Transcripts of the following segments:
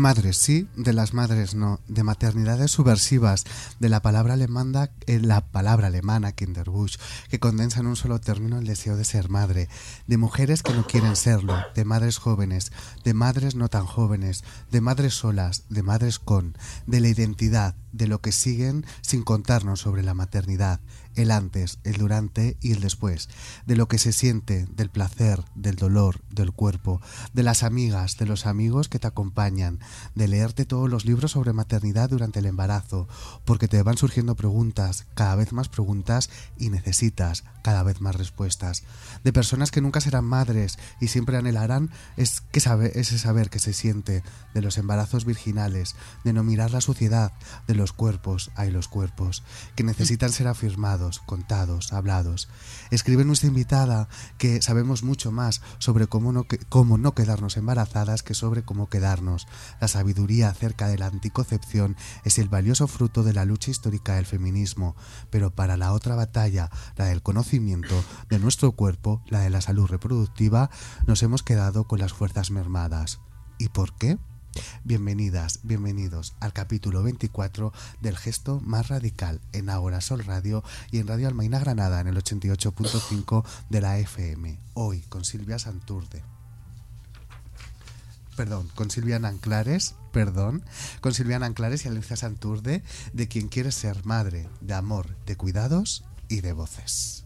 madres sí, de las madres no, de maternidades subversivas, de la palabra alemana, eh, la palabra alemana Kinderbusch, que condensa en un solo término el deseo de ser madre, de mujeres que no quieren serlo, de madres jóvenes, de madres no tan jóvenes, de madres solas, de madres con, de la identidad, de lo que siguen sin contarnos sobre la maternidad, el antes, el durante y el después, de lo que se siente, del placer, del dolor, del cuerpo, de las amigas, de los amigos que te acompañan, de leerte todos los libros sobre maternidad durante el embarazo, porque te van surgiendo preguntas, cada vez más preguntas y necesitas cada vez más respuestas, de personas que nunca serán madres y siempre anhelarán es que sabe, ese saber que se siente, de los embarazos virginales, de no mirar la suciedad, de los cuerpos, hay los cuerpos, que necesitan ser afirmados, contados, hablados. Escribe nuestra invitada que sabemos mucho más sobre cómo no, cómo no quedarnos embarazadas que sobre cómo quedarnos. La sabiduría acerca de la anticoncepción es el valioso fruto de la lucha histórica del feminismo, pero para la otra batalla, la del conocimiento de nuestro cuerpo, la de la salud reproductiva, nos hemos quedado con las fuerzas mermadas. ¿Y por qué? Bienvenidas, bienvenidos al capítulo 24 del gesto más radical en Ahora Sol Radio y en Radio Almaina Granada en el 88.5 de la FM. Hoy con Silvia Santurde. Perdón, con Silvia Anclares, perdón, con Silvia Anclares y Alicia Santurde, de quien quiere ser madre, de amor, de cuidados y de voces.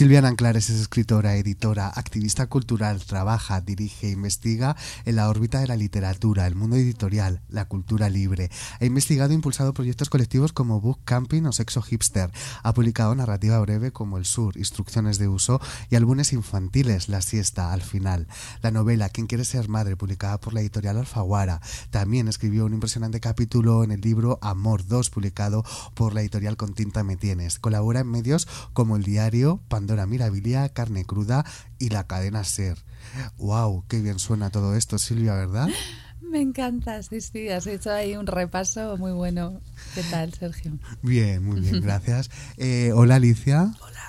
Silvia Anclares es escritora, editora, activista cultural, trabaja, dirige e investiga en la órbita de la literatura, el mundo editorial, la cultura libre. Ha investigado e impulsado proyectos colectivos como Book Camping o Sexo Hipster. Ha publicado narrativa breve como El Sur, Instrucciones de Uso y álbumes infantiles, La Siesta, al final. La novela ¿Quién quiere ser madre? publicada por la editorial Alfaguara. También escribió un impresionante capítulo en el libro Amor 2, publicado por la editorial Con Tinta Me Tienes. Colabora en medios como El Diario, Pandora Mirabilia, Carne Cruda y la cadena Ser. ¡Wow! ¡Qué bien suena todo esto, Silvia, ¿verdad? Me encanta, sí, sí, has hecho ahí un repaso muy bueno. ¿Qué tal, Sergio? Bien, muy bien, gracias. Eh, hola, Alicia. Hola.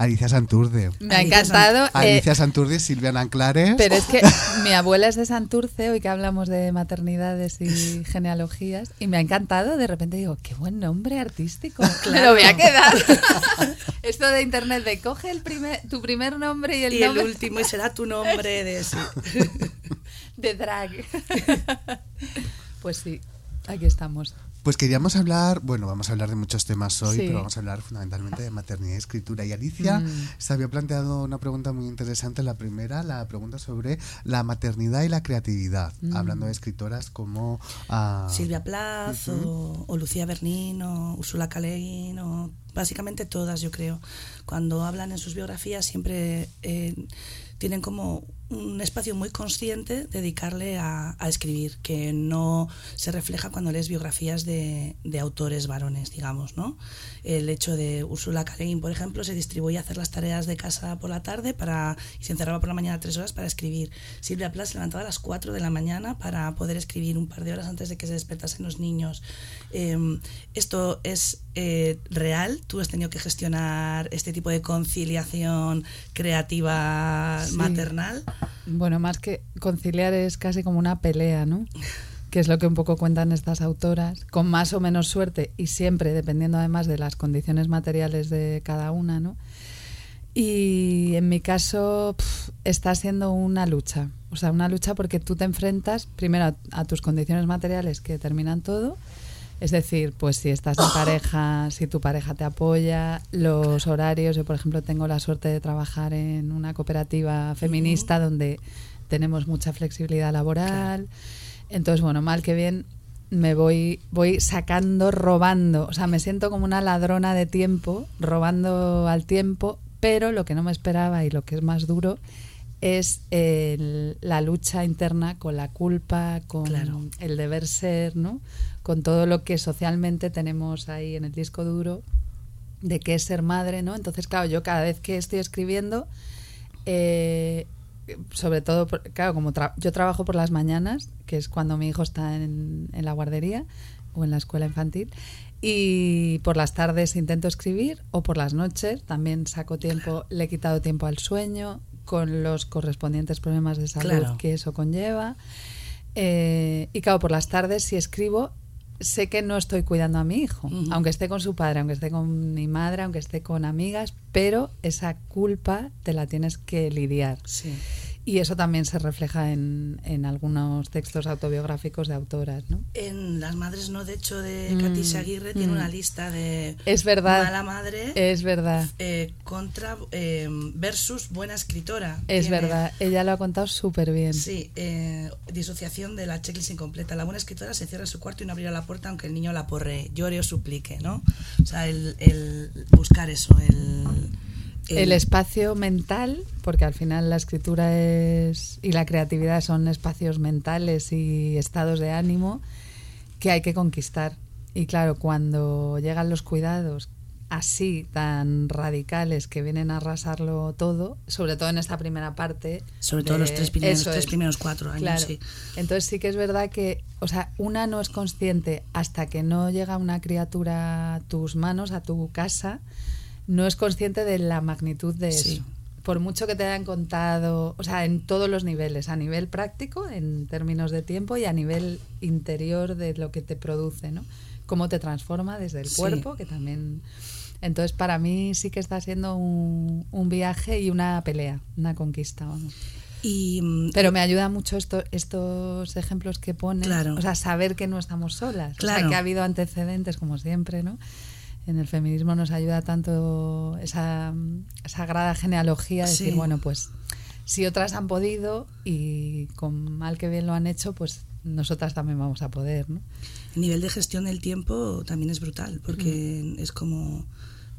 Alicia Santurde. Me ha encantado. eh, Alicia Santurde y Silvia Anclares. pero es que mi abuela es de Santurce, hoy que hablamos de maternidades y genealogías, y me ha encantado. De repente digo, qué buen nombre artístico. Me lo voy a quedar. Esto de internet de coge el primer, tu primer nombre y el y el último y será tu nombre de sí. de drag. pues sí, aquí estamos. Pues queríamos hablar, bueno, vamos a hablar de muchos temas hoy, Sí. pero vamos a hablar fundamentalmente de maternidad y escritura. Y Alicia Mm. se había planteado una pregunta muy interesante, la primera, la pregunta sobre la maternidad y la creatividad, Mm. hablando de escritoras como... ah, Silvia Plath o, o Lucía Bernín o Ursula K. Le Guin o básicamente todas yo creo cuando hablan en sus biografías siempre eh, tienen como un espacio muy consciente dedicarle a, escribir que no se refleja cuando lees biografías de, autores varones digamos no el hecho de Ursula K. Por ejemplo se distribuía hacer las tareas de casa por la tarde para y se encerraba por la mañana tres horas para escribir Silvia Plath se levantaba a las 4 de la mañana para poder escribir un par de horas antes de que se despertasen los niños. Eh, esto es eh, real. Tú has tenido que gestionar este tipo de conciliación creativa Sí. maternal. Bueno, más que conciliar es casi como una pelea, ¿no? Que es lo que un poco cuentan estas autoras, con más o menos suerte y siempre dependiendo además de las condiciones materiales de cada una, ¿no? Y en mi caso pf, está siendo una lucha, o sea, una lucha porque tú te enfrentas primero a, a tus condiciones materiales que determinan todo, es decir, pues si estás en pareja, si tu pareja te apoya, los horarios. Yo, por ejemplo, tengo la suerte de trabajar en una cooperativa feminista donde tenemos mucha flexibilidad laboral. Entonces, bueno, mal que bien, me voy, voy sacando, robando. O sea, me siento como una ladrona de tiempo, robando al tiempo, pero lo que no me esperaba y lo que es más duro es el- la lucha interna con la culpa, con Claro. el deber ser, ¿no? Con todo lo que socialmente tenemos ahí en el disco duro de qué es ser madre, ¿no? Entonces, claro, yo cada vez que estoy escribiendo, eh, sobre todo, por- claro, como tra- yo trabajo por las mañanas, que es cuando mi hijo está en, en la guardería o en la escuela infantil, y por las tardes intento escribir, o por las noches también saco tiempo, le he quitado tiempo al sueño, con los correspondientes problemas de salud Claro. que eso conlleva. Eh, y claro, por las tardes si escribo, sé que no estoy cuidando a mi hijo, aunque esté con su padre, aunque esté con mi madre, aunque esté con amigas, pero esa culpa te la tienes que lidiar. Sí. Y eso también se refleja en, en algunos textos autobiográficos de autoras, ¿no? En Las Madres No, de hecho, de Mm, Katy Aguirre, tiene mm. una lista de Es verdad. mala madre Es verdad, eh, contra eh, versus buena escritora. es Tiene- verdad. Ella lo ha contado súper bien. Sí, eh, disociación de la checklist incompleta. La buena escritora se cierra en su cuarto y no abrirá la puerta aunque el niño la porre, llore o suplique, ¿no? O sea, el, el buscar eso, el... El espacio mental, porque al final la escritura es y la creatividad son espacios mentales y estados de ánimo que hay que conquistar. Y claro, cuando llegan los cuidados así tan radicales que vienen a arrasarlo todo, sobre todo en esta primera parte. Sobre todo los tres primeros, eso tres es. primeros cuatro años, Claro. sí. Entonces sí que es verdad que, o sea, una no es consciente hasta que no llega una criatura a tus manos, a tu casa, no es consciente de la magnitud de Sí. eso. Por mucho que te hayan contado, o sea, en todos los niveles, a nivel práctico, en términos de tiempo, y a nivel interior de lo que te produce, ¿no? Cómo te transforma desde el Sí. cuerpo, que también... Entonces, para mí sí que está siendo un, un viaje y una pelea, una conquista, vamos. Y mm, Pero me ayuda mucho esto, estos ejemplos que ponen. Claro. O sea, saber que no estamos solas. O sea, Claro. que ha habido antecedentes, como siempre, ¿no? En el feminismo nos ayuda tanto esa sagrada genealogía, decir, Sí. bueno, pues si otras han podido y con mal que bien lo han hecho, pues nosotras también vamos a poder, ¿no? el nivel de gestión del tiempo también es brutal, porque Mm. es como,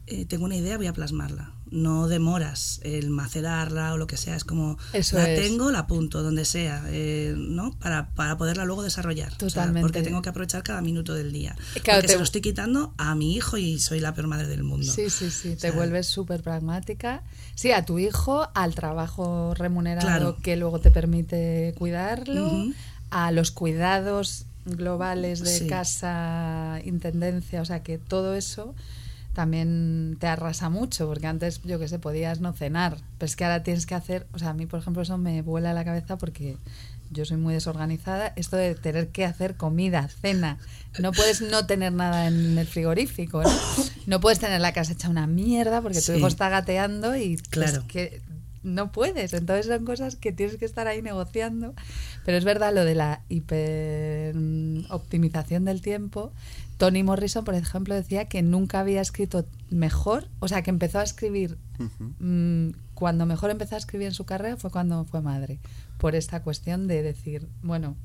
eh, tengo una idea, voy a plasmarla. No demoras el macerarla o lo que sea, es como, Eso la es. tengo, la apunto, donde sea, eh, ¿no? Para, para poderla luego desarrollar. O sea, Totalmente. porque tengo que aprovechar cada minuto del día. Claro, porque te- se lo estoy quitando a mi hijo y soy la peor madre del mundo. Sí, sí, sí, te sea, vuelves súper pragmática. Sí, a tu hijo, al trabajo remunerado Claro. que luego te permite cuidarlo, a los cuidados globales de Sí. casa, intendencia, o sea que todo eso también te arrasa mucho, porque antes, yo qué sé, podías no cenar, pero es que ahora tienes que hacer, o sea, a mí, por ejemplo, eso me vuela la cabeza porque yo soy muy desorganizada, esto de tener que hacer comida, cena, no puedes no tener nada en el frigorífico, ¿no? No puedes tener la casa hecha una mierda porque tu hijo está gateando y Claro. es que no puedes. Entonces son cosas que tienes que estar ahí negociando. Pero es verdad lo de la hiper optimización del tiempo. Tony Morrison, por ejemplo, decía que nunca había escrito mejor, o sea, que empezó a escribir, mm, cuando mejor empezó a escribir en su carrera fue cuando fue madre, por esta cuestión de decir, bueno,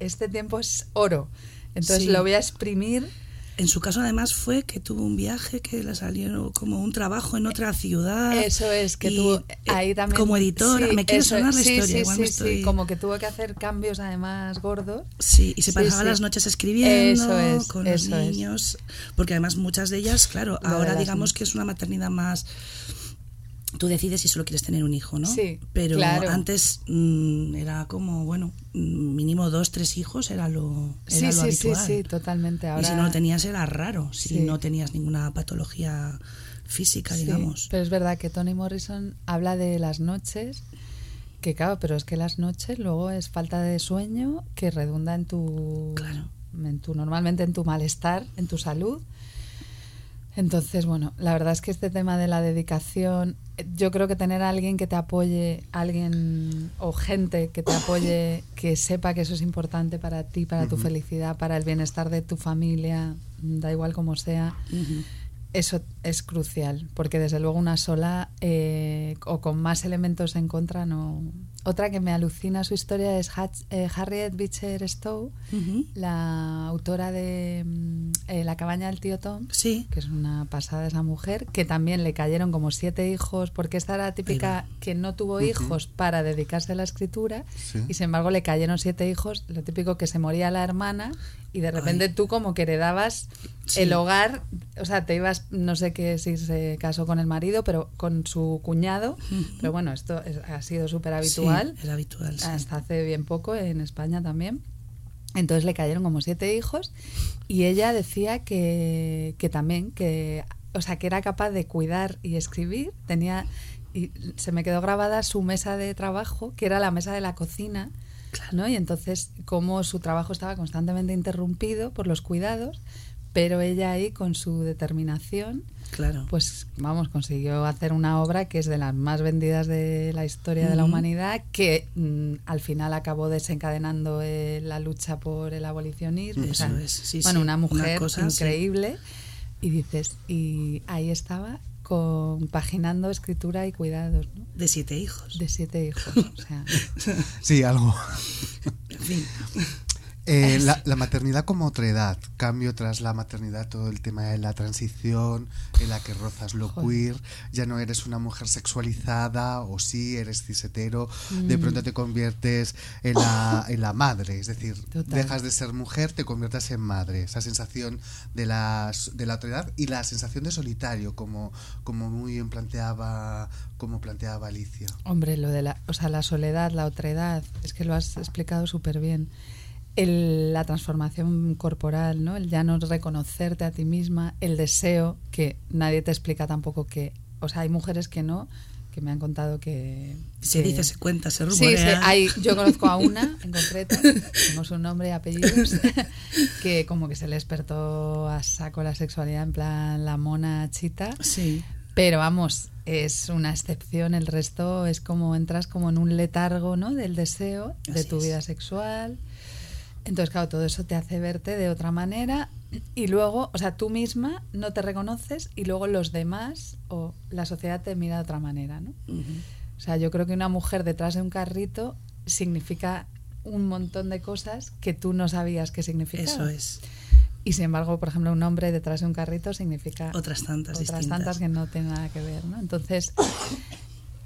este tiempo es oro, entonces Sí. lo voy a exprimir. En su caso, además, fue que tuvo un viaje que le salió como un trabajo en otra ciudad. Eso es, que tuvo eh, ahí también. Como editora, Sí, me quiere sonar la. Sí, historia. Sí, igual me estoy- como que tuvo que hacer cambios además gordos. Sí, y se pasaba las noches escribiendo Eso es, con los es. niños. Porque además muchas de ellas, claro, Lo ahora digamos niñas. que es una maternidad más. Tú decides si solo quieres tener un hijo, ¿no? Sí, Pero claro. antes mm, era como, bueno, mm, mínimo dos, tres hijos era lo, era Sí, lo sí, sí, habitual. sí, totalmente. Ahora, Y si no lo tenías era raro, si Sí. no tenías ninguna patología física, Sí, digamos. Pero es verdad que Tony Morrison habla de las noches, que claro, pero es que las noches luego es falta de sueño que redunda en tu, Claro. en tu normalmente en tu malestar, en tu salud. Entonces, bueno, la verdad es que este tema de la dedicación, yo creo que tener a alguien que te apoye, alguien o gente que te apoye, que sepa que eso es importante para ti, para tu felicidad, para el bienestar de tu familia, da igual como sea, eso es crucial, porque desde luego una sola eh, o con más elementos en contra no. Otra que me alucina su historia es Hatch- eh, Harriet Beecher Stowe, la autora de mm, eh, La cabaña del tío Tom, Sí, que es una pasada esa mujer, que también le cayeron como siete hijos, porque esta era la típica que no tuvo hijos para dedicarse a la escritura, Sí. y sin embargo le cayeron siete hijos, lo típico que se moría la hermana, y de repente Ay. tú como que heredabas Sí. el hogar, o sea, te ibas, no sé qué si se casó con el marido, pero con su cuñado, pero bueno, esto es- ha sido súper habitual Sí, era habitual. sí. hasta hace bien poco en España también. Entonces le cayeron como siete hijos y ella decía que, que también, que, o sea, que era capaz de cuidar y escribir. Tenía, y se me quedó grabada su mesa de trabajo, que era la mesa de la cocina, ¿no? Y entonces, como su trabajo estaba constantemente interrumpido por los cuidados, pero ella ahí con su determinación Claro. pues vamos, consiguió hacer una obra que es de las más vendidas de la historia de la humanidad, que mm, al final acabó desencadenando eh, la lucha por el abolicionismo. o Eso sea, es, sí, bueno, sí, una una mujer sí. increíble. Y dices, y ahí estaba compaginando escritura y cuidados, ¿no? de siete hijos. De siete hijos. O sea, Sí, algo. En fin. Eh, la, la maternidad como otra edad, cambio tras la maternidad, todo el tema de la transición, en la que rozas lo Joder. queer, ya no eres una mujer sexualizada, o sí, eres cisetero, de pronto te conviertes en la, en la madre, es decir, Total. dejas de ser mujer, te conviertes en madre, esa sensación de la, de la otra edad y la sensación de solitario, como, como muy bien planteaba, como planteaba Alicia. Hombre, lo de la, o sea, la soledad, la otredad, es que lo has explicado súper bien. El- la transformación corporal, ¿no? El ya no reconocerte a ti misma, el deseo, que nadie te explica tampoco que, o sea, hay mujeres que no, que me han contado que... Se que- dice, se cuenta, se rumorea. sí, hay, yo conozco a una en concreto, tengo su nombre y apellidos, que como que se le despertó a saco la sexualidad en plan la mona chita. Sí. Pero vamos, es una excepción, el resto es como entras como en un letargo, ¿no? Del deseo, de tu es. vida sexual. Entonces, claro, todo eso te hace verte de otra manera y luego, o sea, tú misma no te reconoces y luego los demás o la sociedad te mira de otra manera, ¿no? O sea, yo creo que una mujer detrás de un carrito significa un montón de cosas que tú no sabías que significaba. Eso es. Y sin embargo, por ejemplo, un hombre detrás de un carrito significa Otras tantas otras distintas. tantas que no tienen nada que ver, ¿no? Entonces,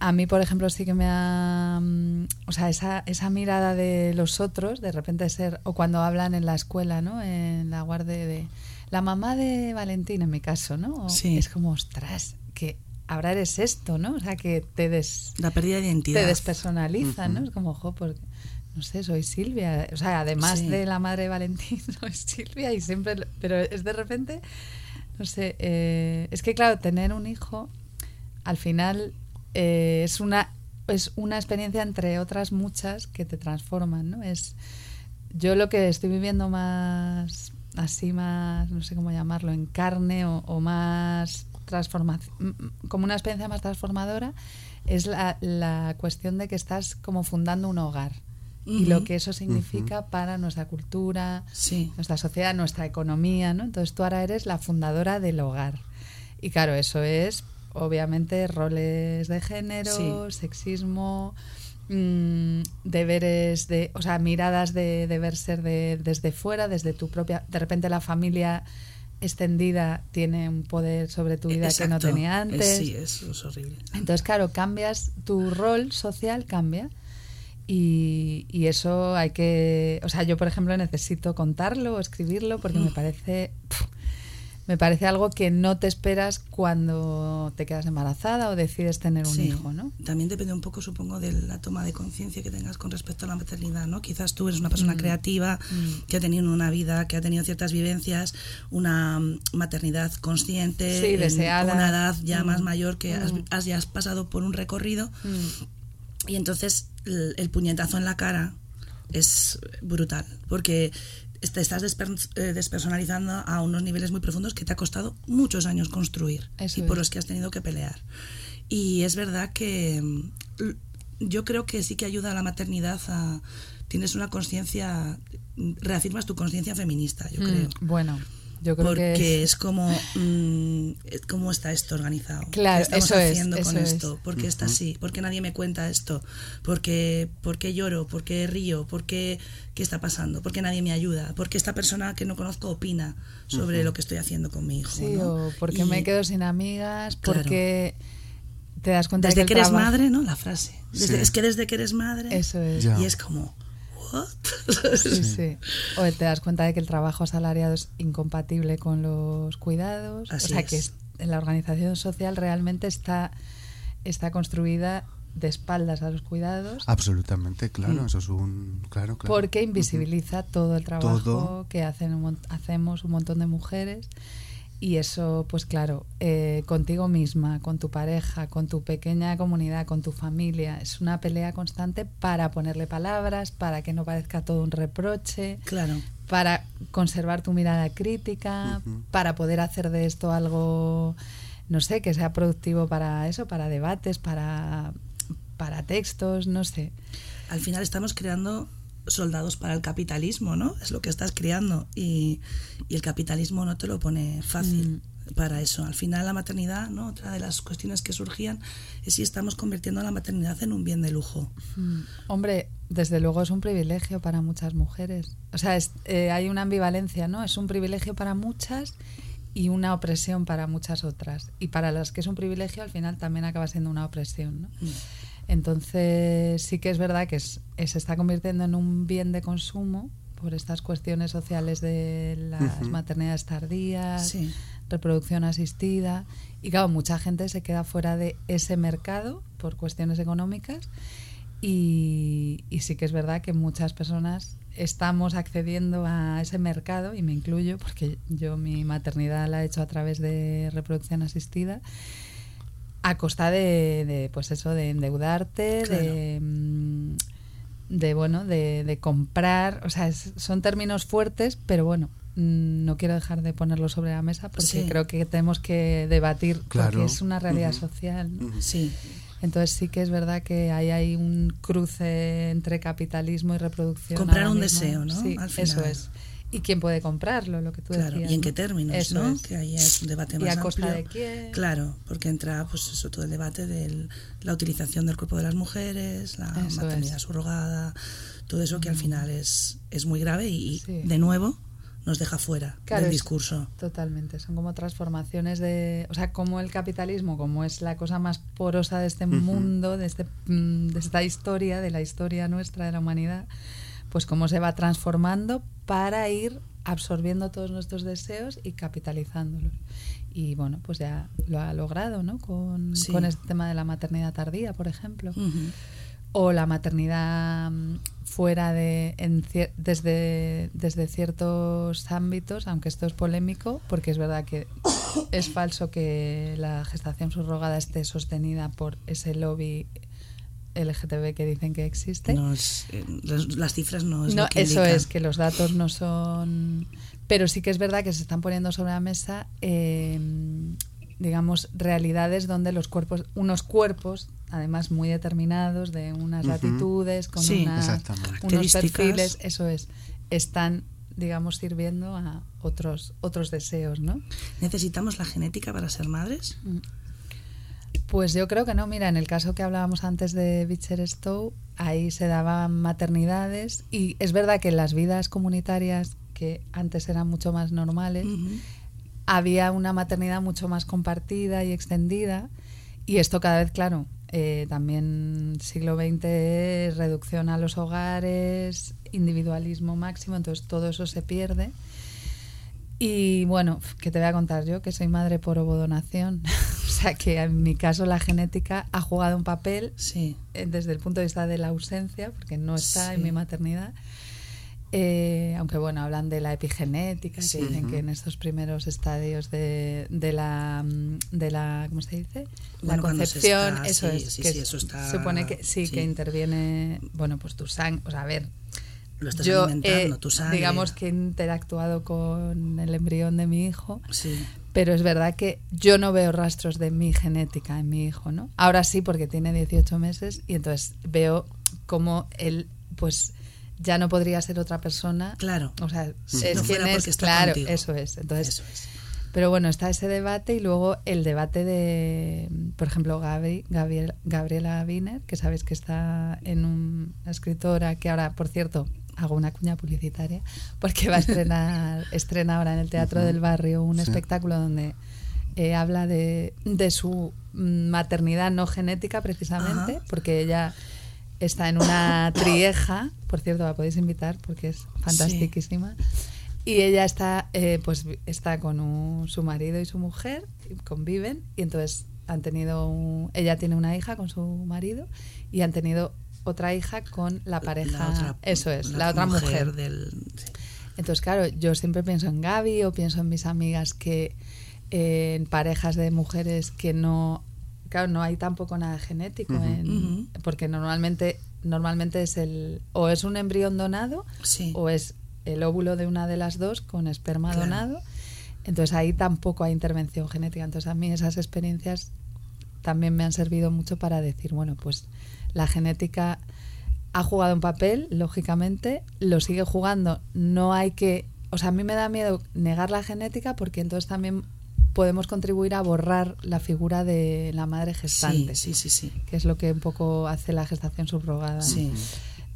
a mí, por ejemplo, sí que me ha... mm, O sea, esa, esa mirada de los otros, de repente ser... O cuando hablan en la escuela, ¿no? En la guardia de... La mamá de Valentín, en mi caso, ¿no? O Sí. Es como, ostras, que ahora eres esto, ¿no? O sea, que te des La pérdida de identidad. te despersonaliza, ¿no? Es como, ojo, porque, no sé, soy Silvia. O sea, además Sí. de la madre de Valentín, soy Silvia y siempre... lo- Pero es de repente, no sé, eh, es que claro, tener un hijo, al final eh, es una es una experiencia entre otras muchas que te transforman, ¿no? Es yo lo que estoy viviendo más así más no sé cómo llamarlo en carne o, o más como una experiencia más transformadora es la, la, cuestión de que estás como fundando un hogar y lo que eso significa para nuestra cultura, nuestra sociedad, nuestra economía, ¿no? Entonces tú ahora eres la fundadora del hogar. Y claro, eso es obviamente roles de género, sexismo, mmm, deberes de, o sea, miradas de deber ser de, desde fuera, desde tu propia, de repente la familia extendida tiene un poder sobre tu vida que no tenía antes. Sí, eso es horrible. Entonces, claro, cambias, tu rol social cambia. Y, y, eso hay que, o sea, yo por ejemplo necesito contarlo o escribirlo porque me parece me parece algo que no te esperas cuando te quedas embarazada o decides tener un hijo, ¿no? También depende un poco, supongo, de la toma de conciencia que tengas con respecto a la maternidad, ¿no? Quizás tú eres una persona mm. creativa mm. que ha tenido una vida, que ha tenido ciertas vivencias, una maternidad consciente, sí, deseada. una edad ya más mm. mayor que has, ya has pasado por un recorrido y entonces el, el puñetazo en la cara es brutal, porque te estás eh, despersonalizando a unos niveles muy profundos que te ha costado muchos años construir y por los que has tenido que pelear. Y es verdad que mm, yo creo que sí que ayuda a la maternidad a... Tienes una conciencia, reafirmas tu conciencia feminista, yo mm, creo. bueno, yo creo porque que es, como mm, cómo está esto organizado claro ¿Qué estamos eso haciendo es, con esto ¿por qué está así? ¿por qué nadie me cuenta esto? ¿por qué, por qué lloro? ¿por qué río? ¿por qué qué está pasando? ¿por qué nadie me ayuda? ¿por qué esta persona que no conozco opina sobre lo que estoy haciendo con mi hijo? sí o por qué me quedo sin amigas ¿por qué te das cuenta desde de que, que eres madre ¿no? la frase es que desde que eres madre eso es y es como Sí, sí. O te das cuenta de que el trabajo asalariado es incompatible con los cuidados. o sea, que la organización social realmente está, está construida de espaldas a los cuidados. Absolutamente, claro, eso es un claro, claro. Porque invisibiliza todo el trabajo que hacen hacemos un montón de mujeres y eso, pues claro, eh, contigo misma, con tu pareja, con tu pequeña comunidad, con tu familia, es una pelea constante para ponerle palabras, para que no parezca todo un reproche, claro. para conservar tu mirada crítica, para poder hacer de esto algo, no sé, que sea productivo para eso, para debates, para, para textos, no sé. Al final estamos creando soldados para el capitalismo, ¿no? Es lo que estás creando y, el capitalismo no te lo pone fácil. Mm. para eso. Al final la maternidad, ¿no? Otra de las cuestiones que surgían es si estamos convirtiendo la maternidad en un bien de lujo. Mm. Hombre, desde luego es un privilegio para muchas mujeres. O sea, eh, hay una ambivalencia, ¿no? Es un privilegio para muchas y una opresión para muchas otras. Y para las que es un privilegio, al final también acaba siendo una opresión, ¿no? Mm. Entonces sí que es verdad que se está convirtiendo en un bien de consumo por estas cuestiones sociales de las maternidades tardías, reproducción asistida. Y claro, mucha gente se queda fuera de ese mercado por cuestiones económicas. Y, y, sí que es verdad que muchas personas estamos accediendo a ese mercado, y me incluyo, porque yo mi maternidad la he hecho a través de reproducción asistida a costa de, pues eso de endeudarte de, mm, de bueno de, comprar. O sea son términos fuertes pero bueno mm, no quiero dejar de ponerlo sobre la mesa porque creo que tenemos que debatir porque es una realidad social sí. Entonces sí que es verdad que hay, hay un cruce entre capitalismo y reproducción comprar un deseo no sí, eso es y quién puede comprarlo, lo que tú claro, decías. Y en qué términos, ¿no? Que ahí es un debate más ¿Y a costa de quién? Claro, porque entra pues eso todo el debate de la utilización del cuerpo de las mujeres, la maternidad subrogada, todo eso que al final es, es muy grave y, de nuevo nos deja fuera del discurso. Totalmente, son como transformaciones de, o sea, como el capitalismo, como es la cosa más porosa de este mundo, de este mm, de esta historia, de la historia nuestra de la humanidad pues cómo se va transformando para ir absorbiendo todos nuestros deseos y capitalizándolos. Y bueno, pues ya lo ha logrado, ¿no? Con, con este tema de la maternidad tardía, por ejemplo. O la maternidad mm, fuera de. desde, desde ciertos ámbitos, aunque esto es polémico, porque es verdad que es falso que la gestación subrogada esté sostenida por ese lobby LGTB que dicen que existe. No eh, las, cifras no es no, lo que Eso es, que los datos no son... Pero sí que es verdad que se están poniendo sobre la mesa em, digamos, realidades donde los cuerpos, unos cuerpos, además muy determinados, de unas latitudes, con Sí, una- exactamente. unos perfiles, eso es, están, digamos, sirviendo a otros, otros deseos, ¿no? ¿Necesitamos la genética para ser madres? Pues yo creo que no. Mira, en el caso que hablábamos antes de Beecher Stowe, ahí se daban maternidades y es verdad que en las vidas comunitarias, que antes eran mucho más normales, había una maternidad mucho más compartida y extendida y esto cada vez, claro, eh, también siglo XX, reducción a los hogares, individualismo máximo, entonces todo eso se pierde. Y bueno, que te voy a contar yo, que soy madre por ovodonación. o sea que en mi caso la genética ha jugado un papel Sí. eh, desde el punto de vista de la ausencia, porque no está en mi maternidad. Eh, aunque bueno, hablan de la epigenética, Sí. que dicen que en estos primeros estadios de, de la de la ¿cómo se dice? La Bueno, concepción, está- eso sí, es, sí, que eso está- supone que sí, sí. que interviene, bueno, pues tu sangre, o sea, a ver, Lo estás yo alimentando, he, tu sangre. digamos que he interactuado con el embrión de mi hijo, Sí. pero es verdad que yo no veo rastros de mi genética en mi hijo, ¿no? Ahora sí, porque tiene 18 meses y entonces veo cómo él, pues, ya no podría ser otra persona. Claro. O sea, Si es no quien es, claro, contigo. eso es. Entonces, Eso es. pero bueno, está ese debate y luego el debate de, por ejemplo, Gabi, Gabriel- Gabriela Wiener, que sabes que está en un- una escritora que ahora, por cierto, hago una cuña publicitaria, porque va a estrenar, estrena ahora en el Teatro del Barrio un Sí. espectáculo donde eh, habla de, de su maternidad no genética precisamente, Ajá. porque ella está en una trieja, por cierto, la podéis invitar porque es fantastiquísima. Y ella está, eh, pues, está con un- su marido y su mujer, conviven, y entonces han tenido, un- ella tiene una hija con su marido y han tenido otra hija con la pareja, La otra- eso es, la, otra mujer. del- sí. Entonces, claro, yo siempre pienso en Gaby o pienso en mis amigas que eh, en parejas de mujeres que no, claro, no hay tampoco nada genético, en- porque normalmente, normalmente es el, o es un embrión donado Sí. o es el óvulo de una de las dos con esperma Claro. donado. Entonces ahí tampoco hay intervención genética. Entonces a mí esas experiencias también me han servido mucho para decir, bueno, pues la genética ha jugado un papel, lógicamente, lo sigue jugando. No hay que, o sea, a mí me da miedo negar la genética porque entonces también podemos contribuir a borrar la figura de la madre gestante, sí, sí, sí. que es lo que un poco hace la gestación subrogada. ¿no? Sí.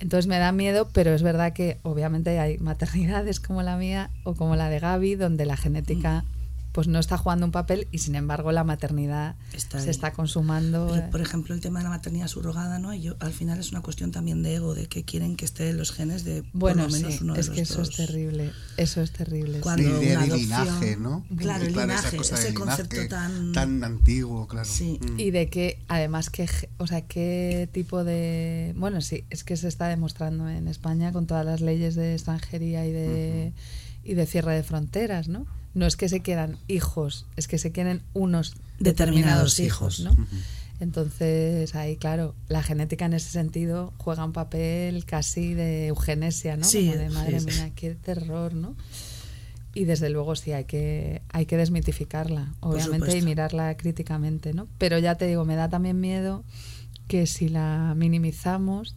Entonces me da miedo, pero es verdad que obviamente hay maternidades como la mía o como la de Gaby, donde la genética pues no está jugando un papel y sin embargo la maternidad Está se está consumando. Pero, eh, por ejemplo, el tema de la maternidad subrogada, ¿no? Yo, al final es una cuestión también de ego, de que quieren que estén los genes de bueno, por lo menos sí, uno de es los que eso dos. es terrible. Eso es terrible. Cuando una de adopción- linaje, ¿no? Claro, el esa linaje, cosa ese concepto linaje tan- antiguo, claro. Sí. Mm. Y de qué, además, qué, ge- o sea, qué tipo de... Bueno, sí, es que se está demostrando en España con todas las leyes de extranjería y de, y de cierre de fronteras, ¿no? No es que se quieran hijos, es que se quieren unos Determinados determinados hijos, hijos. ¿no? Entonces, ahí, claro, la genética en ese sentido juega un papel casi de eugenesia, ¿no? Sí, Como de madre sí, sí. mía, qué terror, ¿no? Y desde luego sí hay que hay que desmitificarla, obviamente, y mirarla críticamente, ¿no? Pero ya te digo, me da también miedo que si la minimizamos,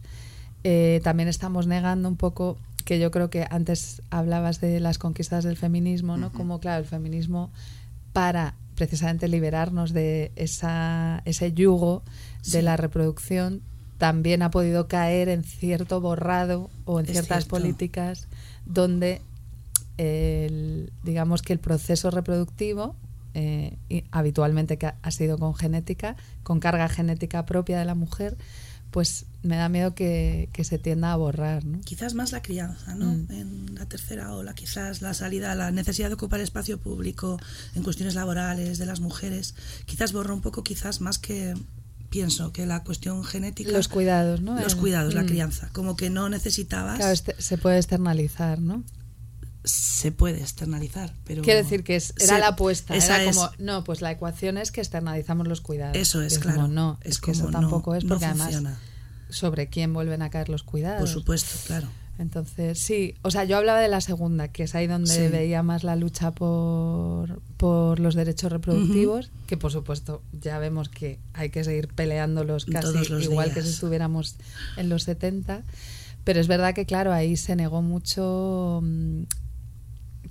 eh, también estamos negando un poco que yo creo que antes hablabas de las conquistas del feminismo, ¿no? Como claro, el feminismo para precisamente liberarnos de esa, ese yugo de la reproducción también ha podido caer en cierto borrado o en ciertas políticas donde el- digamos que el proceso reproductivo eh, y habitualmente que ha sido con genética, con carga genética propia de la mujer, pues me da miedo que, que se tienda a borrar. ¿no? Quizás más la crianza, ¿no? Mm. En la tercera ola, quizás la salida, la necesidad de ocupar espacio público en cuestiones laborales de las mujeres, quizás borra un poco, quizás más que pienso que la cuestión genética. Los cuidados, ¿no? Los El- cuidados, la mm. crianza. Como que no necesitabas. Claro, este- se puede externalizar, ¿no? Se puede externalizar, pero. Quiero decir que es- era Se- la apuesta. Era es- como, no, pues la ecuación es que externalizamos los cuidados. Eso es, claro. como, no, es, eso como no- tampoco es no porque además sobre quién vuelven a caer los cuidados. Por supuesto, claro. Entonces, sí, o sea, yo hablaba de la segunda, que es ahí donde Sí. veía más la lucha por, por los derechos reproductivos, que por supuesto ya vemos que hay que seguir peleándolos casi los igual que si estuviéramos en los 70, pero es verdad que claro, ahí se negó mucho, mm,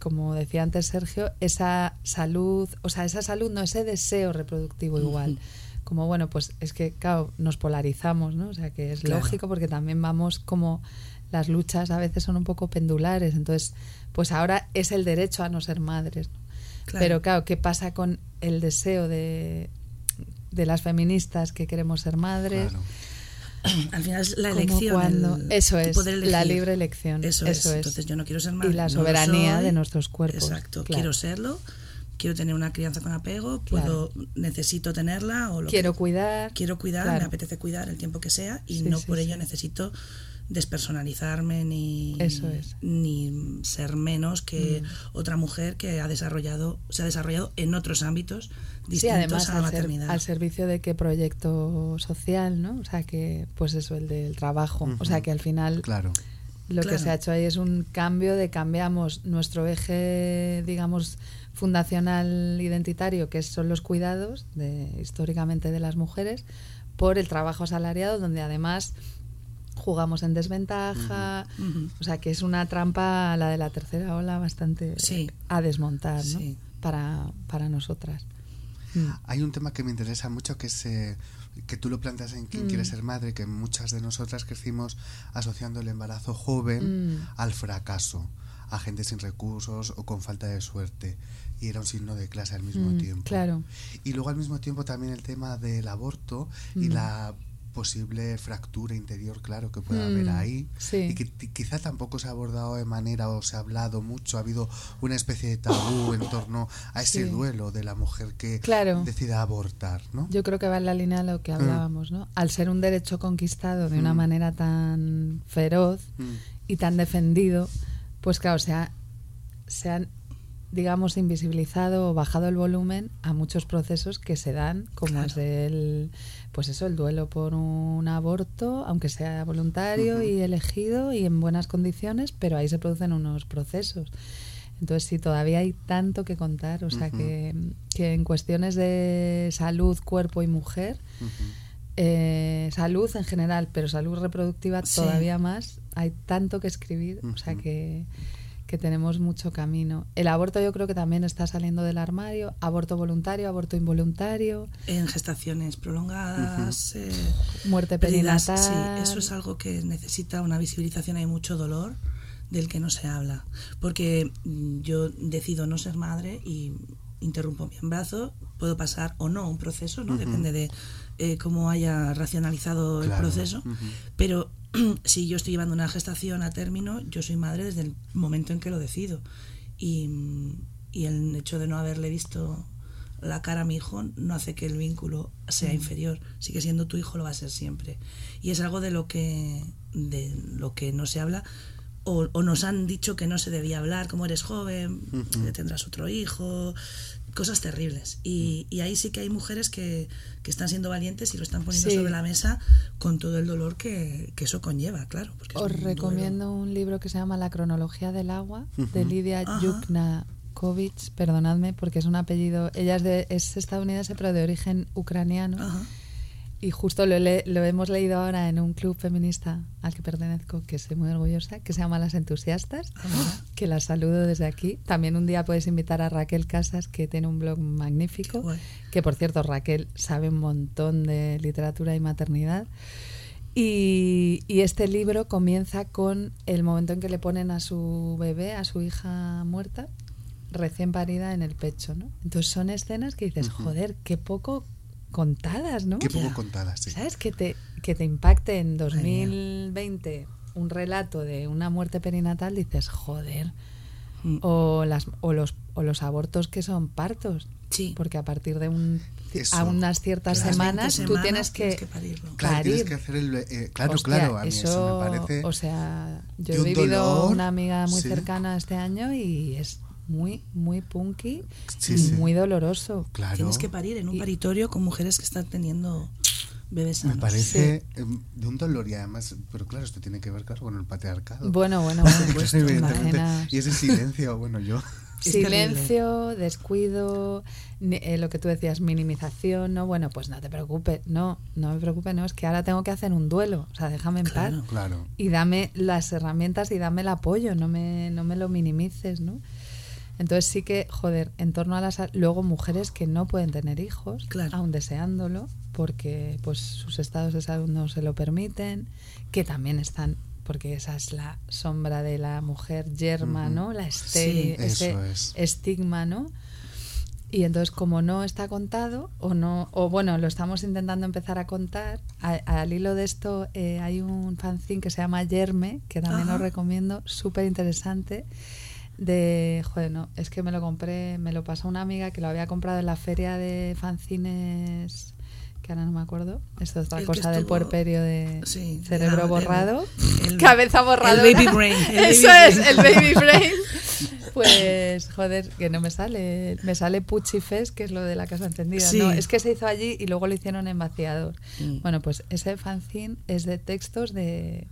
como decía antes Sergio, esa salud, o sea, esa salud, no ese deseo reproductivo igual. Como bueno, pues es que, claro, nos polarizamos, ¿no? O sea, que es Claro. lógico porque también vamos como las luchas a veces son un poco pendulares. Entonces, pues ahora es el derecho a no ser madres. ¿no? Claro. Pero claro, ¿qué pasa con el deseo de, de las feministas que queremos ser madres? Claro. Al final es la elección. cuando- el- eso es, la libre elección. Eso, Eso es. es. Entonces yo no quiero ser madre. Y la no soberanía soy. de nuestros cuerpos. Exacto. claro. Quiero serlo. Quiero tener una crianza con apego. Puedo, necesito tenerla o lo Quiero que- cuidar. quiero cuidar, Claro. me apetece cuidar el tiempo que sea y Sí, no sí, por ello necesito despersonalizarme ni, Eso es. Mm. ni ser menos que otra mujer que ha desarrollado se ha desarrollado en otros ámbitos Sí, distintos además a la al, ser- maternidad. al servicio de qué proyecto social, ¿no? O sea que, pues eso, el del trabajo. O sea que al final Claro. lo que se ha hecho ahí es un cambio de cambiamos nuestro eje, digamos, fundacional identitario, que son los cuidados de, históricamente de las mujeres, por el trabajo asalariado, donde además jugamos en desventaja. O sea que es una trampa, la de la tercera ola, bastante Sí. a desmontar, ¿no? Sí. Para, para nosotras. Mm. Hay un tema que me interesa mucho que es eh, que tú lo planteas en quién Mm. quiere ser madre, que muchas de nosotras crecimos asociando el embarazo joven Mm. al fracaso, a gente sin recursos o con falta de suerte. Y era un signo de clase al mismo Mm, tiempo. claro. Y luego al mismo tiempo también el tema del aborto y la posible fractura interior, claro, que puede Mm, haber ahí. sí. Y que quizá tampoco se ha abordado de manera o se ha hablado mucho, ha habido una especie de tabú en torno a ese Sí. duelo de la mujer que Claro. decida abortar, ¿no? Yo creo que va en la línea de lo que hablábamos, ¿no? Al ser un derecho conquistado de una Mm. manera tan feroz Mm. y tan defendido, pues claro, se, ha- se han, digamos, invisibilizado o bajado el volumen a muchos procesos que se dan, como es el, pues eso, el duelo por un aborto, aunque sea voluntario y elegido y en buenas condiciones, pero ahí se producen unos procesos. Entonces sí, todavía hay tanto que contar, o sea que, que en cuestiones de salud, cuerpo y mujer, eh, salud en general, pero salud reproductiva Sí. todavía más, hay tanto que escribir, o sea que, que tenemos mucho camino. El aborto yo creo que también está saliendo del armario, aborto voluntario, aborto involuntario, en gestaciones prolongadas, eh, muerte pérdidas, perinatal. sí, eso es algo que necesita una visibilización, hay mucho dolor del que no se habla, porque mm, yo decido no ser madre y interrumpo mi embarazo, puedo pasar o no un proceso, no Ujú. depende de eh, cómo haya racionalizado el Claro, proceso, ujú. pero si yo estoy llevando una gestación a término, yo soy madre desde el momento en que lo decido. Y, y el hecho de no haberle visto la cara a mi hijo no hace que el vínculo sea inferior. Sigue siendo tu hijo, lo va a ser siempre. Y es algo de lo que, de lo que no se habla. O, o nos han dicho que no se debía hablar, como eres joven, tendrás otro hijo, cosas terribles. Y, y ahí sí que hay mujeres que, que están siendo valientes y lo están poniendo Sí. sobre la mesa con todo el dolor que, que eso conlleva, claro. Porque Os un duelo. recomiendo un libro que se llama La cronología del agua, de. Lidia Ajá. Yuknakovich, perdonadme porque es un apellido, ella es, de, es estadounidense pero de origen ucraniano. Ajá. Y justo lo, le- lo hemos leído ahora en un club feminista al que pertenezco, que estoy muy orgullosa, que se llama Las Entusiastas, Ah, que las saludo desde aquí. También un día puedes invitar a Raquel Casas, que tiene un blog magnífico, que por cierto Raquel sabe un montón de literatura y maternidad. Y, y este libro comienza con el momento en que le ponen a su bebé, a su hija muerta, recién parida en el pecho, ¿no? Entonces son escenas que dices, joder, qué poco contadas, ¿no? Qué poco Ya. contada, sí. ¿Sabes? Que te, que te impacte en 2020 un relato de una muerte perinatal, dices, joder. Mm. O, las, o, los, o los abortos que son partos. Sí. Porque a partir de un, Eso, a unas ciertas claro. semanas, 20 tú tienes que, parirlo. Claro, tienes que hacer el... eh, claro, Hostia, claro, a mí eso, me parece... O sea, yo he vivido dolor, una amiga muy sí. cercana este año y es muy, muy punky Sí, y sí. muy doloroso. Claro. Tienes que parir en un Y- paritorio con mujeres que están teniendo Bebés sanos. Me parece em, de un dolor y además, pero claro, esto tiene que ver claro, con el patriarcado. Bueno, bueno, evidentemente. Imaginas. Y ese silencio, bueno, yo. Silencio, descuido, eh, lo que tú decías, minimización, no, bueno, pues no te preocupes, no, no me preocupes, no, es que ahora tengo que hacer un duelo, o sea, déjame en Claro. paz Claro. y dame las herramientas y dame el apoyo, no me, no me lo minimices, ¿no? Entonces sí que, joder, en torno a las... Luego mujeres que no pueden tener hijos, Claro. aún deseándolo, porque pues sus estados de salud no se lo permiten, que también están, porque esa es la sombra de la mujer yerma, Ujú. ¿no? La estéril, Sí, ese es. estigma, ¿no? Y entonces, como no está contado, o no, o bueno, lo estamos intentando empezar a contar, a- al hilo de esto eh, hay un fanzine que se llama Yerme, que también Ajá. os recomiendo, súper interesante. De, joder, no, es que me lo compré, me lo pasó una amiga que lo había comprado en la feria de fanzines, que ahora no me acuerdo. Esto es otra El cosa del puerperio de Sí, cerebro la- borrado, el- cabeza borrada. el baby brain, Eso baby es, brain. el baby brain. Pues, joder, que no me sale. Me sale Pucci Fest, que es lo de la casa encendida. Sí. No, es que se hizo allí y luego lo hicieron en vaciador. Mm. Bueno, pues ese fanzine es de textos de,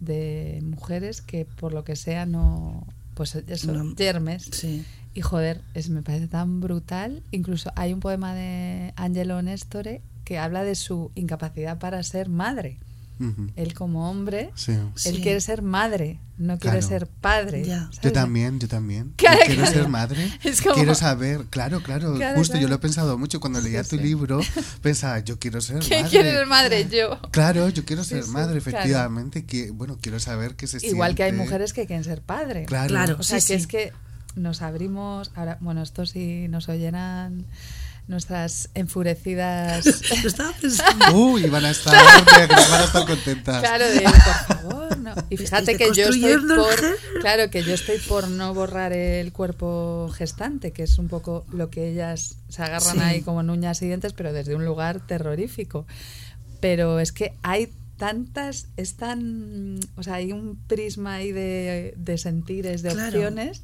de mujeres que por lo que sea no. Pues eso, No. yermes. Sí. Y joder, es, me parece tan brutal. Incluso hay un poema de Angelo Nestore que habla de su incapacidad para ser madre. Ujú. Él como hombre, Sí. él Sí. quiere ser madre, no quiere Claro. ser padre. ¿sabes? Yo también, yo también. Claro, Yo quiero claro. ser madre. Es como- Quiero saber, claro, claro, Claro, justo yo lo he pensado mucho cuando leía Sí, tu sí. libro, pensaba, yo quiero ser ¿Quién madre. quiere ser madre? Yo. Claro, yo quiero ser sí, madre, efectivamente, que bueno, quiero saber qué se Igual que hay siente. mujeres que quieren ser padre. Claro. Claro. O sea, Sí, que sí. es que nos abrimos. Ahora, bueno, esto si nos oyeran nuestras enfurecidas. Lo estaba pensando. Uy, van a estar, van a estar contentas. Claro, de por favor, no. Y fíjate que yo estoy por. Claro, que yo estoy por no borrar el cuerpo gestante, que es un poco lo que ellas se agarran Sí. ahí como en uñas y dientes, pero desde un lugar terrorífico. Pero es que hay tantas, es tan. O sea, hay un prisma ahí de, de sentires, de Claro. opciones.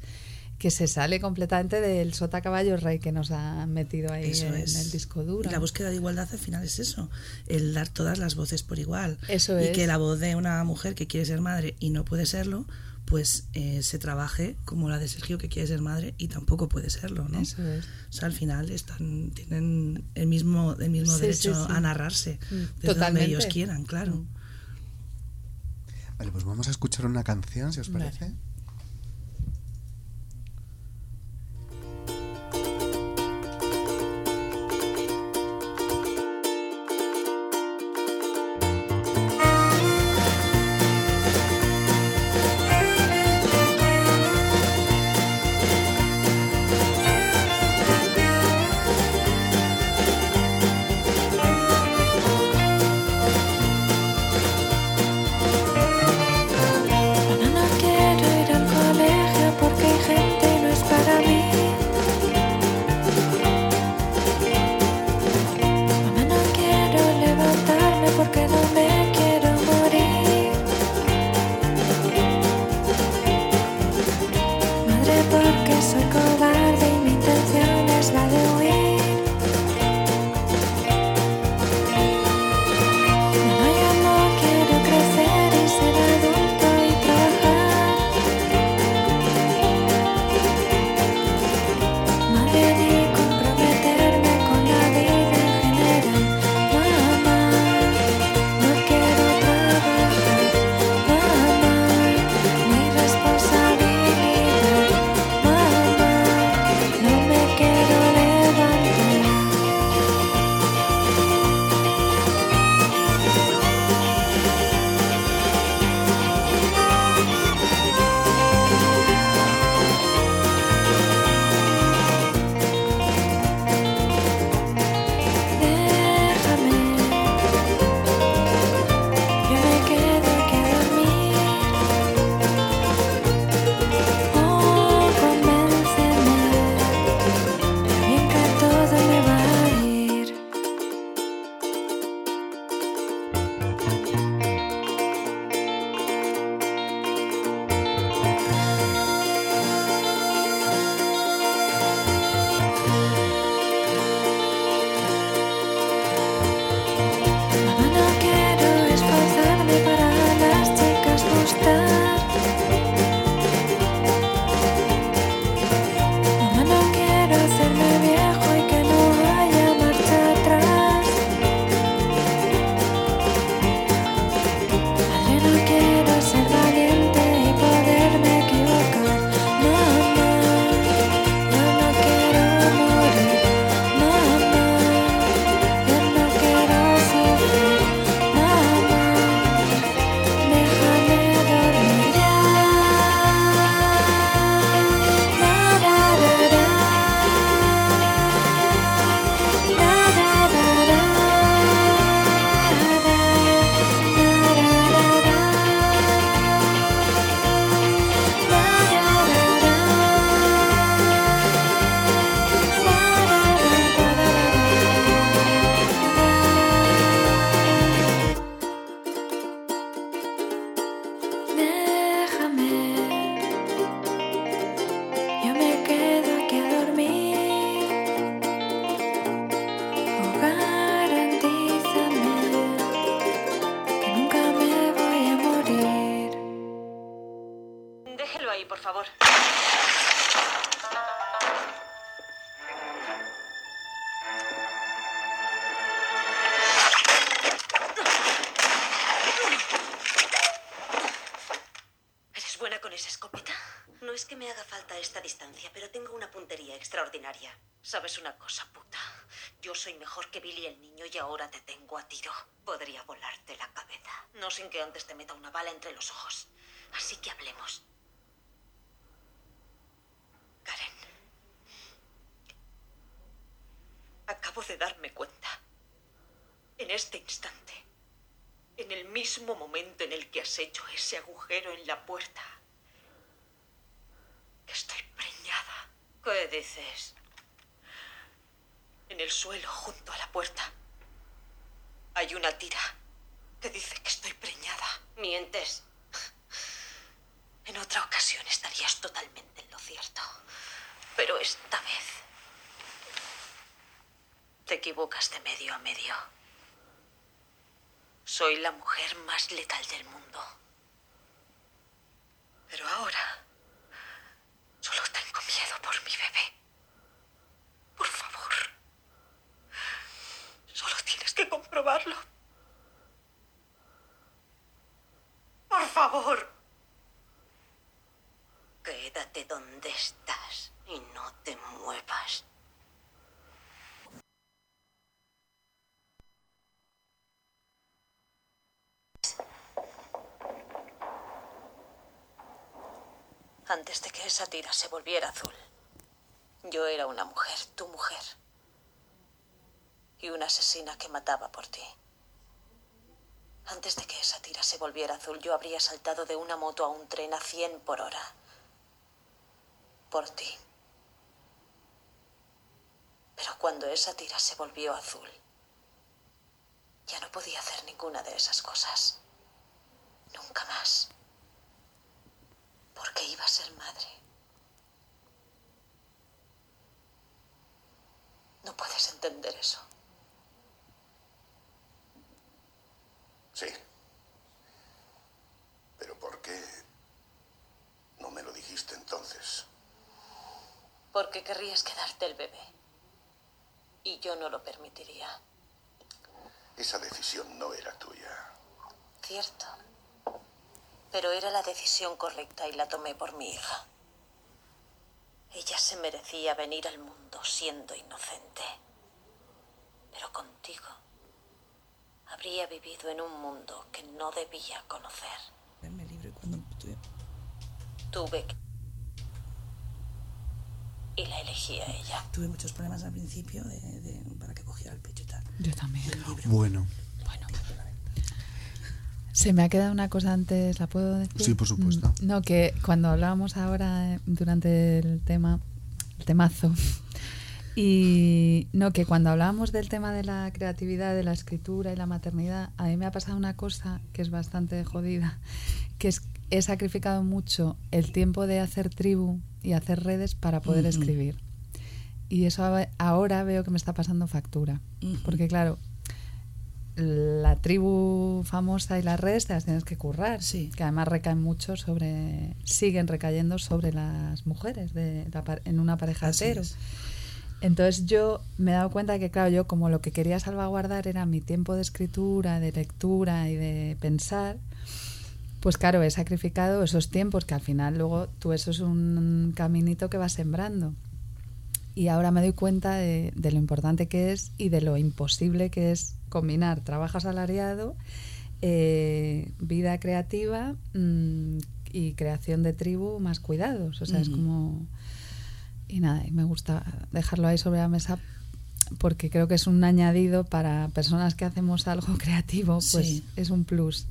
Que se sale completamente del sota caballo rey que nos han metido ahí Eso en es. el disco duro. Y la búsqueda de igualdad al final es eso, el dar todas las voces por igual. Eso y es. que la voz de una mujer que quiere ser madre y no puede serlo, pues eh, se trabaje como la de Sergio que quiere ser madre y tampoco puede serlo, ¿no? Eso es. O sea, al final están, tienen el mismo, el mismo Sí, derecho sí, sí. a narrarse Mm, desde totalmente. donde ellos quieran, claro. Mm. Vale, pues vamos a escuchar una canción, si os Vale. parece. No ¿Sabes una cosa, puta? Yo soy mejor que Billy el niño y ahora te tengo a tiro. Podría volarte la cabeza. No sin que antes te meta una bala entre los ojos. Así que hablemos. Karen. Acabo de darme cuenta. En este instante. En el mismo momento en el que has hecho ese agujero en la puerta. Que estoy. ¿Qué dices? En el suelo, junto a la puerta, hay una tira que dice que estoy preñada. Mientes. En otra ocasión estarías totalmente en lo cierto. Pero esta vez te equivocas de medio a medio. Soy la mujer más letal del mundo. Pero ahora por mi bebé. Por favor. Solo tienes que comprobarlo. Por favor. Quédate donde estás y no te muevas. Antes de que esa tira se volviera azul, yo era una mujer, tu mujer. Y una asesina que mataba por ti. Antes de que esa tira se volviera azul, yo habría saltado de una moto a un tren a 100 por hora. Por ti. Pero cuando esa tira se volvió azul, ya no podía hacer ninguna de esas cosas. Nunca más. Porque iba a ser madre. No puedes entender eso. Sí. Pero ¿por qué no me lo dijiste entonces? Porque querrías quedarte el bebé. Y yo no lo permitiría. Esa decisión no era tuya. Cierto. Pero era la decisión correcta y la tomé por mi hija. Ella se merecía venir al mundo siendo inocente. Pero contigo habría vivido en un mundo que no debía conocer. Verme libre cuando tuve- Tuve que... Y la elegí a ella. tuve muchos problemas al principio de, de- para que cogiera el pecho y tal. Yo también. Bueno, Bueno. Se me ha quedado una cosa antes, ¿la puedo decir? Sí, por supuesto. Mm, No, que cuando hablábamos ahora eh, durante el tema, el temazo, y no, que cuando hablábamos del tema de la creatividad, de la escritura y la maternidad, a mí me ha pasado una cosa que es bastante jodida, que es he sacrificado mucho el tiempo de hacer tribu y hacer redes para poder escribir. Y eso ahora veo que me está pasando factura. Porque claro, la tribu famosa y las redes te las tienes que currar. Sí. Que además recaen mucho sobre, siguen recayendo sobre las mujeres de la en una pareja hetero. es. Entonces yo me he dado cuenta que, claro, yo como lo que quería salvaguardar era mi tiempo de escritura, de lectura y de pensar, pues claro, he sacrificado esos tiempos que al final luego tú eso es un caminito que vas sembrando. Y ahora me doy cuenta de, de lo importante que es y de lo imposible que es combinar trabajo asalariado, eh, vida creativa mm, y creación de tribu más cuidados. O sea, es como... Y nada, y me gusta dejarlo ahí sobre la mesa porque creo que es un añadido para personas que hacemos algo creativo, pues Sí. es un plus.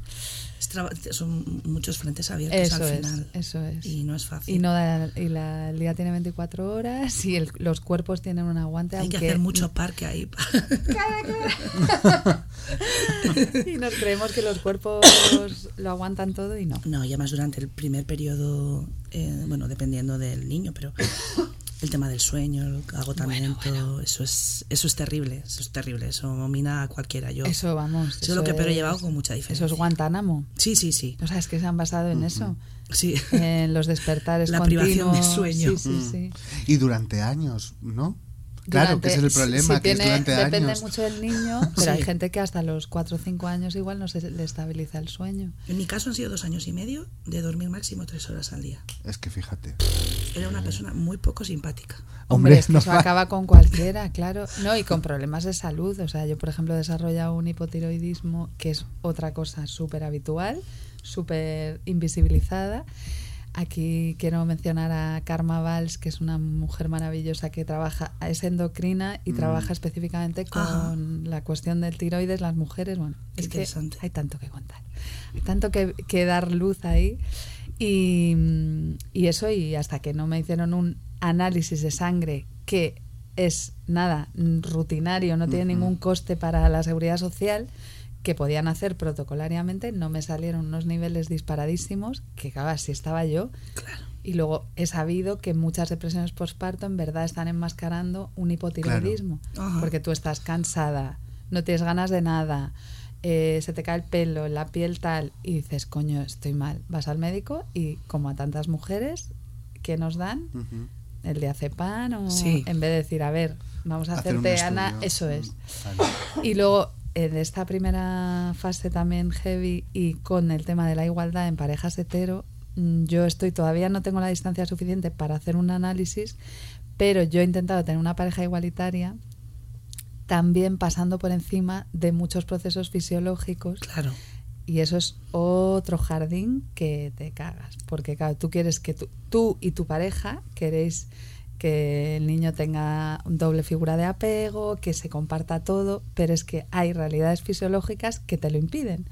Es son muchos frentes abiertos Eso al es, final. eso es. Y no es fácil. Y, no da- y la- el día tiene 24 horas y el- los cuerpos tienen un aguante. Hay que aunque- hacer mucho parque ahí. y nos creemos que los cuerpos lo aguantan todo y no. No, y además durante el primer periodo, eh, bueno, dependiendo del niño, pero el tema del sueño, el agotamiento, eso es eso es terrible, eso es terrible, eso domina a cualquiera. Yo, Eso, vamos. eso es lo que peor he llevado con mucha diferencia. Eso es Guantánamo. Sí, sí, sí. O sea, es que se han basado en eso. Sí. En los despertares La privación de continuos. sueño. Sí, sí, sí. Y durante años, ¿no? Claro, que ese es el Durante- problema, sí, que es tiene- durante Depende años. mucho del niño, pero Sí. hay gente que hasta los 4 o 5 años igual no se le estabiliza el sueño. En mi caso han sido dos años y medio de dormir máximo tres horas al día. Es que fíjate. Era una persona muy poco simpática. Hombre, Hombre, es que no eso va- acaba con cualquiera, claro. No, y con problemas de salud. O sea, yo, por ejemplo, he desarrollado un hipotiroidismo, que es otra cosa súper habitual, súper invisibilizada. Aquí quiero mencionar a Karma Valls, que es una mujer maravillosa que trabaja, es endocrina y trabaja específicamente con Ajá. la cuestión del tiroides, las mujeres. Bueno, Qué es que interesante. hay tanto que contar, hay tanto que, que dar luz ahí. Y, y eso, y hasta que no me hicieron un análisis de sangre que es nada mm, rutinario, no tiene ningún coste para la seguridad social, que podían hacer protocolariamente, no me salieron unos niveles disparadísimos, que claro, así estaba yo. Claro. Y luego he sabido que muchas depresiones postparto en verdad están enmascarando un hipotiroidismo, porque tú estás cansada, no tienes ganas de nada, eh, se te cae el pelo, la piel tal, y dices, coño, estoy mal. Vas al médico y como a tantas mujeres, ¿qué nos dan? Ujú. El diazepam o Sí. en vez de decir, a ver, vamos a Hacer hacerte Ana, eso es. Mm, vale. Y luego, en esta primera fase también heavy y con el tema de la igualdad en parejas hetero, mm, yo estoy todavía no tengo la distancia suficiente para hacer un análisis, pero yo he intentado tener una pareja igualitaria también pasando por encima de muchos procesos fisiológicos Claro. y eso es otro jardín que te cagas. Porque, claro, tú quieres que tú, tú y tu pareja queréis que el niño tenga doble figura de apego, que se comparta todo, pero es que hay realidades fisiológicas que te lo impiden.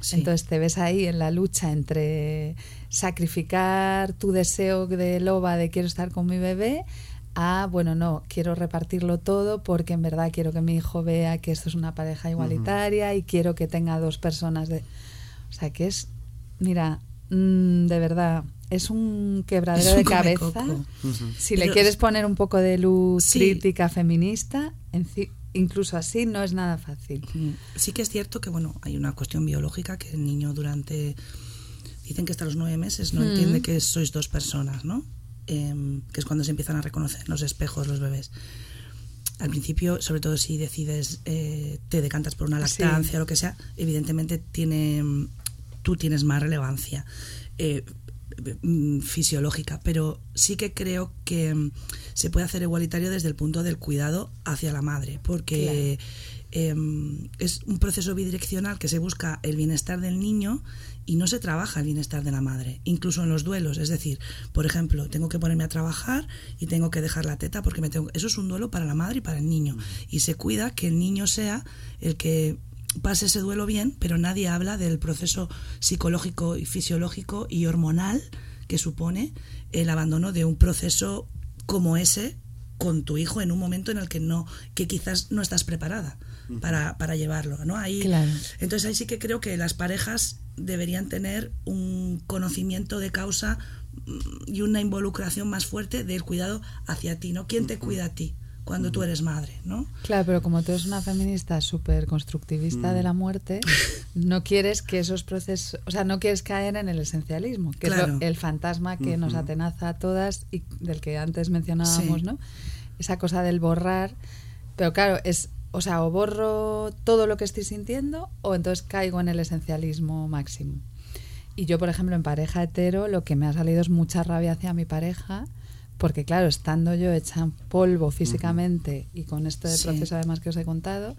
Sí. Entonces te ves ahí en la lucha entre sacrificar tu deseo de loba de quiero estar con mi bebé a, bueno, no, quiero repartirlo todo porque en verdad quiero que mi hijo vea que esto es una pareja igualitaria y quiero que tenga dos personas de... O sea, que es, mira, mm, de verdad, es un quebradero Es un de cabeza. comecoco. Si le Pero- quieres poner un poco de luz Sí. crítica feminista, incluso así no es nada fácil. Sí que es cierto que bueno hay una cuestión biológica que el niño durante dicen que hasta los nueve meses no Mm. entiende que sois dos personas, ¿no? Em, que es cuando se empiezan a reconocer los espejos los bebés. Al principio, sobre todo si decides eh, te decantas por una Sí. lactancia o lo que sea, evidentemente tiene tú tienes más relevancia eh, fisiológica, pero sí que creo que mm, se puede hacer igualitario desde el punto del cuidado hacia la madre, porque em, es un proceso bidireccional que se busca el bienestar del niño y no se trabaja el bienestar de la madre, incluso en los duelos. Es decir, por ejemplo, tengo que ponerme a trabajar y tengo que dejar la teta porque me tengo. Eso es un duelo para la madre y para el niño. Y se cuida que el niño sea el que pase ese duelo bien, pero nadie habla del proceso psicológico y fisiológico y hormonal que supone el abandono de un proceso como ese con tu hijo en un momento en el que no que quizás no estás preparada para, para llevarlo no ahí Claro. entonces ahí sí que creo que las parejas deberían tener un conocimiento de causa mm, y una involucración más fuerte del cuidado hacia ti no quién te cuida a ti cuando tú eres madre no Claro, pero como tú eres una feminista súper constructivista de la muerte, no quieres que esos procesos, o sea, no quieres caer en el esencialismo, que es Claro. lo- el fantasma que nos atenaza a todas y del que antes mencionábamos, Sí. ¿no? Esa cosa del borrar, pero claro, es, o sea, o borro todo lo que estoy sintiendo o entonces caigo en el esencialismo máximo. Y yo, por ejemplo, en pareja hetero, lo que me ha salido es mucha rabia hacia mi pareja, porque claro, estando yo hecha en polvo físicamente y con este Sí. proceso además que os he contado,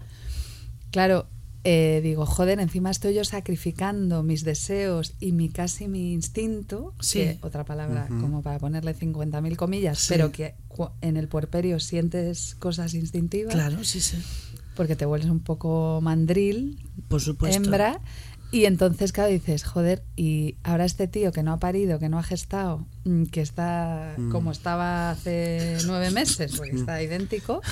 claro, eh, digo, joder, encima estoy yo sacrificando mis deseos y mi casi mi instinto, Sí. que otra palabra como para ponerle 50.000 comillas, Sí. pero que en el puerperio sientes cosas instintivas, claro sí sí porque te vuelves un poco mandril, por supuesto hembra. Y entonces, claro, dices, joder, y ahora este tío que no ha parido, que no ha gestado, mm, que está como estaba hace nueve meses, porque está idéntico,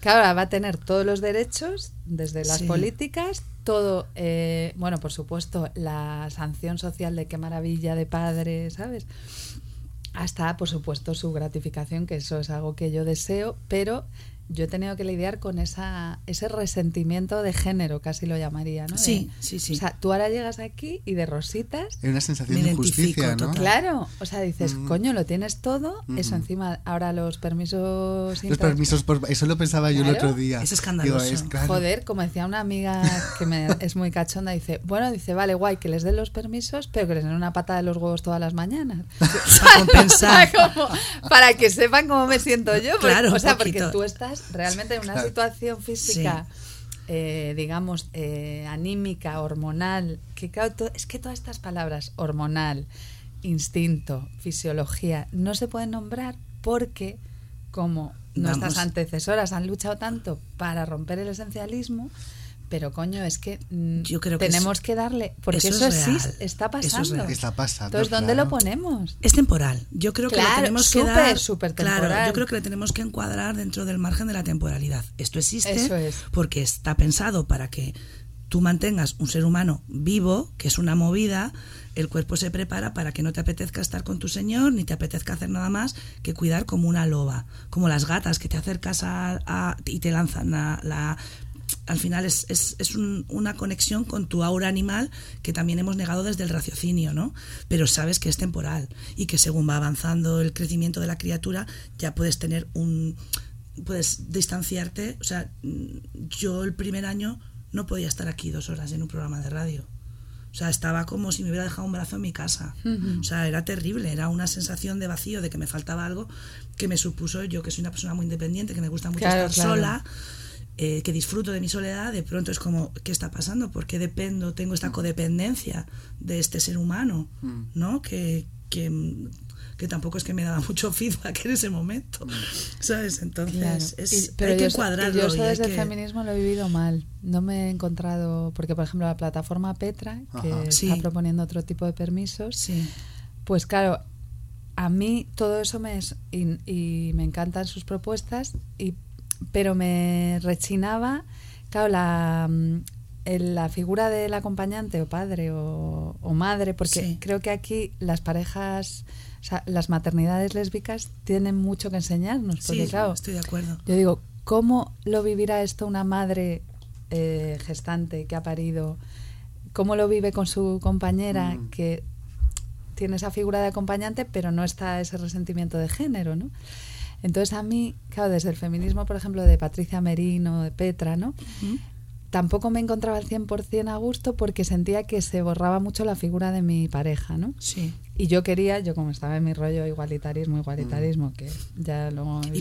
claro, ahora va a tener todos los derechos, desde las Sí. políticas, todo, eh, bueno, por supuesto, la sanción social de qué maravilla de padre, ¿sabes? hasta, por supuesto, su gratificación, que eso es algo que yo deseo, pero yo he tenido que lidiar con esa, ese resentimiento de género, casi lo llamaría, ¿no? De- Sí, sí, sí. O sea, tú ahora llegas aquí y de rositas Hay una sensación de injusticia, ¿no? total. Claro, o sea, dices, Mm. coño, lo tienes todo, eso encima, ahora los permisos... Los permisos, por, eso lo pensaba yo el otro día. Es escandaloso. Digo, es claro. Joder, como decía una amiga que me, es muy cachonda, dice, bueno, dice, vale, guay, que les den los permisos, pero que les den una pata de los huevos todas las mañanas. Para compensar. Como para que sepan cómo me siento yo. porque- Claro, o sea, porque tú estás realmente en una Claro. situación física, eh, digamos, eh, anímica, hormonal, que claro, to- es que todas estas palabras, hormonal, instinto, fisiología, no se pueden nombrar porque como nuestras antecesoras han luchado tanto para romper el esencialismo, pero coño, es que mm, Yo creo que tenemos es- que darle, porque eso eso, es real, existe, está eso es pasando. Está pasando, Entonces, ¿dónde claro. lo ponemos? Es temporal. Yo creo que Claro, lo tenemos que súper, dar. súper claro, temporal. yo creo que le tenemos que encuadrar dentro del margen de la temporalidad. Esto existe Eso es. porque está pensado para que tú mantengas un ser humano vivo, que es una movida, el cuerpo se prepara para que no te apetezca estar con tu señor, ni te apetezca hacer nada más que cuidar como una loba, como las gatas que te acercas a, a- y te lanzan la, la- al final es, es, es un- una conexión con tu aura animal que también hemos negado desde el raciocinio, ¿no? Pero sabes que es temporal y que según va avanzando el crecimiento de la criatura ya puedes tener un... puedes distanciarte. O sea, yo el primer año no podía estar aquí dos horas en un programa de radio. O sea, estaba como si me hubiera dejado un brazo en mi casa. O sea, era terrible, era una sensación de vacío, de que me faltaba algo que me supuso yo, que soy una persona muy independiente, que me gusta mucho Claro, estar claro. sola, eh, que disfruto de mi soledad, de pronto es como, ¿qué está pasando? ¿Por qué dependo, tengo esta codependencia de este ser humano? ¿No? Que, que, que tampoco es que me daba mucho feedback en ese momento, ¿sabes? Entonces, Claro. es, Y- pero hay que yo, encuadrarlo. yo eso desde el que- feminismo lo he vivido mal. No me he encontrado, porque por ejemplo la plataforma Petra, que Ajá. está Sí. proponiendo otro tipo de permisos, Sí, pues claro, a mí todo eso me es, y, y me encantan sus propuestas, y, pero me rechinaba, claro, la, mm, la figura del acompañante o padre o, o madre, porque Sí. creo que aquí las parejas, o sea, las maternidades lésbicas tienen mucho que enseñarnos, porque sí, claro, estoy de acuerdo. yo digo, ¿cómo lo vivirá esto una madre eh, gestante que ha parido? ¿Cómo lo vive con su compañera Mm. que tiene esa figura de acompañante, pero no está ese resentimiento de género, ¿no? Entonces a mí, claro, desde el feminismo, por ejemplo, de Patricia Merino, de Petra, ¿no? Tampoco me encontraba al 100% a gusto porque sentía que se borraba mucho la figura de mi pareja, ¿no? Sí. Y yo quería, yo como estaba en mi rollo igualitarismo, igualitarismo, que ya luego... ha-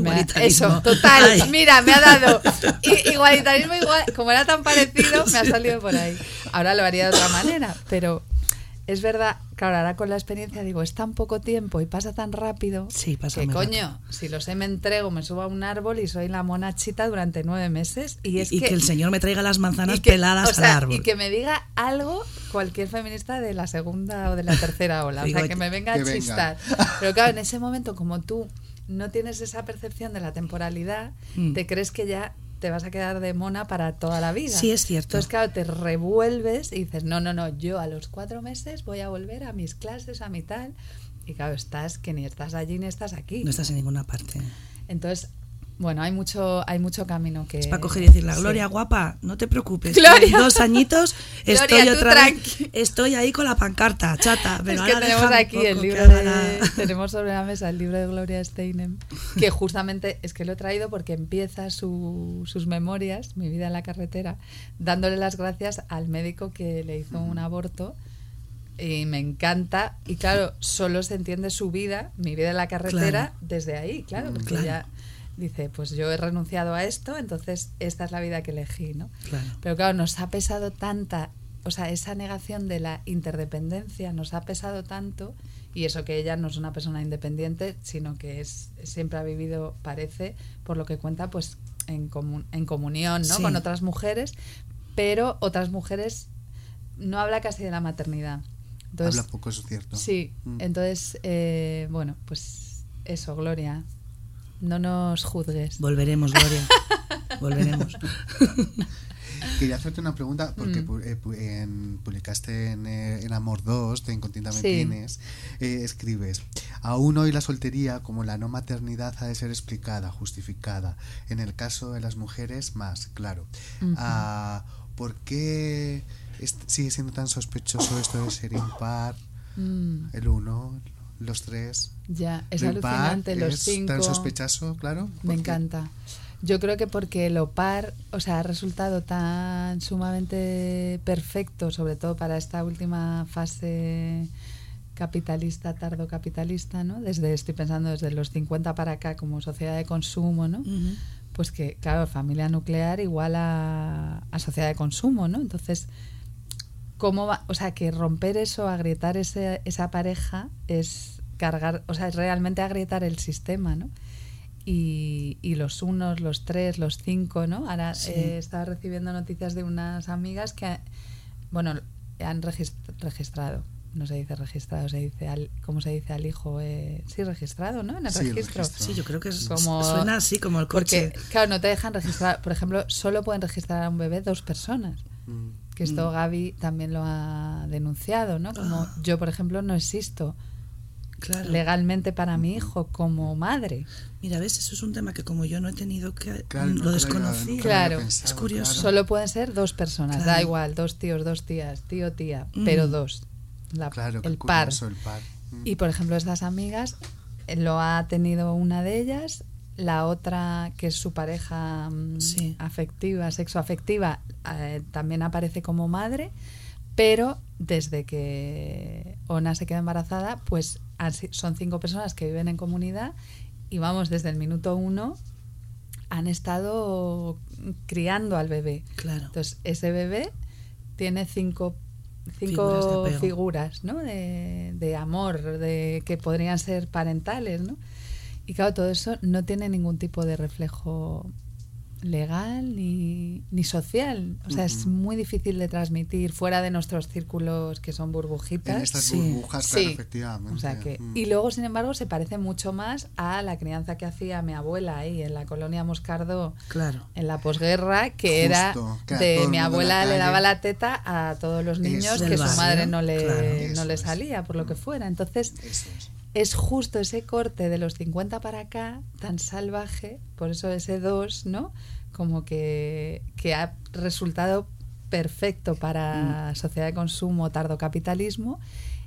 igualitarismo. Eso, total. Ay. Mira, me ha dado. Igualitarismo igual, como era tan parecido, me ha salido por ahí. Ahora lo haría de otra manera, pero es verdad, claro, ahora con la experiencia digo, es tan poco tiempo y pasa tan rápido Sí, pasa que coño, si lo sé me entrego, me subo a un árbol y soy la monachita durante nueve meses y es y que, que, el señor me traiga las manzanas que- peladas o sea, al árbol. Y que me diga algo cualquier feminista de la segunda o de la tercera ola. o sea, que me venga que a venga. chistar. Pero claro, en ese momento, como tú no tienes esa percepción de la temporalidad, Mm. te crees que ya te vas a quedar de mona para toda la vida. Sí, es cierto. Entonces, claro, te revuelves y dices, no, no, no, yo a los cuatro meses voy a volver a mis clases, a mi tal. Y claro, estás que ni estás allí ni estás aquí. No estás en ninguna parte. Entonces, bueno, hay mucho, hay mucho camino que... Es para coger y decir, la sí. Gloria, guapa, no te preocupes. Gloria. dos añitos Gloria, estoy tú otra vez, estoy ahí con la pancarta, chata. Pero es que tenemos aquí el libro de, haga- tenemos sobre la mesa el libro de Gloria Steinem que justamente es que lo he traído porque empieza su- sus memorias mi vida en la carretera dándole las gracias al médico que le hizo un aborto y me encanta y claro solo se entiende su vida mi vida en la carretera Claro. desde ahí claro porque Claro. ya dice pues yo he renunciado a esto entonces esta es la vida que elegí no Claro. pero claro, nos ha pesado tanta, o sea, esa negación de la interdependencia nos ha pesado tanto, y eso que ella no es una persona independiente, sino que es siempre ha vivido, parece, por lo que cuenta, pues en, comun- en comunión ¿no? Sí. con otras mujeres, pero otras mujeres no habla casi de la maternidad. Entonces, Habla poco, eso es cierto. Sí, Mm. entonces, eh, bueno, pues eso, Gloria, no nos juzgues. Volveremos, Gloria. Volveremos. Quería hacerte una pregunta, porque Mm. pu- eh, en- publicaste en, eh, en Amor 2, de Incontinta Me Sí. Tienes, eh, escribes, Aún hoy la soltería, como la no maternidad, ha de ser explicada, justificada. En el caso de las mujeres, más, claro. Ah, ¿Por qué sigue siendo tan sospechoso esto de ser impar? Mm. El uno, los tres. Ya, es alucinante, los es cinco. Tan sospechoso, claro. Me encanta. Yo creo que porque lo par, o sea, ha resultado tan sumamente perfecto, sobre todo para esta última fase capitalista, tardo capitalista, ¿no? Desde, estoy pensando desde los 50 para acá como sociedad de consumo, ¿no? Pues que, claro, familia nuclear igual a, a, sociedad de consumo, ¿no? Entonces, ¿cómo va? O sea, que romper eso, agrietar ese, esa pareja es cargar, o sea, es realmente agrietar el sistema, ¿no? Y, y, los unos, los tres, los cinco, ¿no? Ahora eh, estaba recibiendo noticias de unas amigas que, bueno, han registrado, no se dice registrado, se dice al, ¿cómo se dice al hijo? Eh, sí, registrado, ¿no? En el registro. Sí, yo creo que es como, suena así como el coche. Porque, claro, no te dejan registrar, por ejemplo, solo pueden registrar a un bebé dos personas. Mm. Que esto mm. Gaby también lo ha denunciado, ¿no? Como ah. yo, por ejemplo, no existo legalmente para mi hijo como madre. Mira, ves, eso es un tema que como yo no he tenido que lo desconocí. Claro, es curioso. Solo pueden ser dos personas, da igual, dos tíos, dos tías, tío, tía, pero dos. el, par. Mm. Y por ejemplo, estas amigas eh, lo ha tenido una de ellas, la otra que es su pareja mm, afectiva, sexoafectiva, eh, también aparece como madre, pero desde que Ona se queda embarazada, pues son cinco personas que viven en comunidad y vamos, desde el minuto uno han estado criando al bebé. Claro. Entonces, ese bebé tiene cinco, cinco figuras, ¿no? de, de, amor, de que podrían ser parentales, ¿no? Y claro, todo eso no tiene ningún tipo de reflejo legal ni, ni social. O sea, es muy difícil de transmitir fuera de nuestros círculos que son burbujitas. En estas burbujas, sí. efectivamente. O sea que, Y luego, sin embargo, se parece mucho más a la crianza que hacía mi abuela ahí en la colonia Moscardo, claro. en la posguerra, que era de mi abuela le daba la teta a todos los niños que su madre no le, no le salía, por lo que fuera. Entonces es justo ese corte de los 50 para acá, tan salvaje, por eso ese 2, ¿no? Como que, que ha resultado perfecto para mm. sociedad de consumo, tardo capitalismo.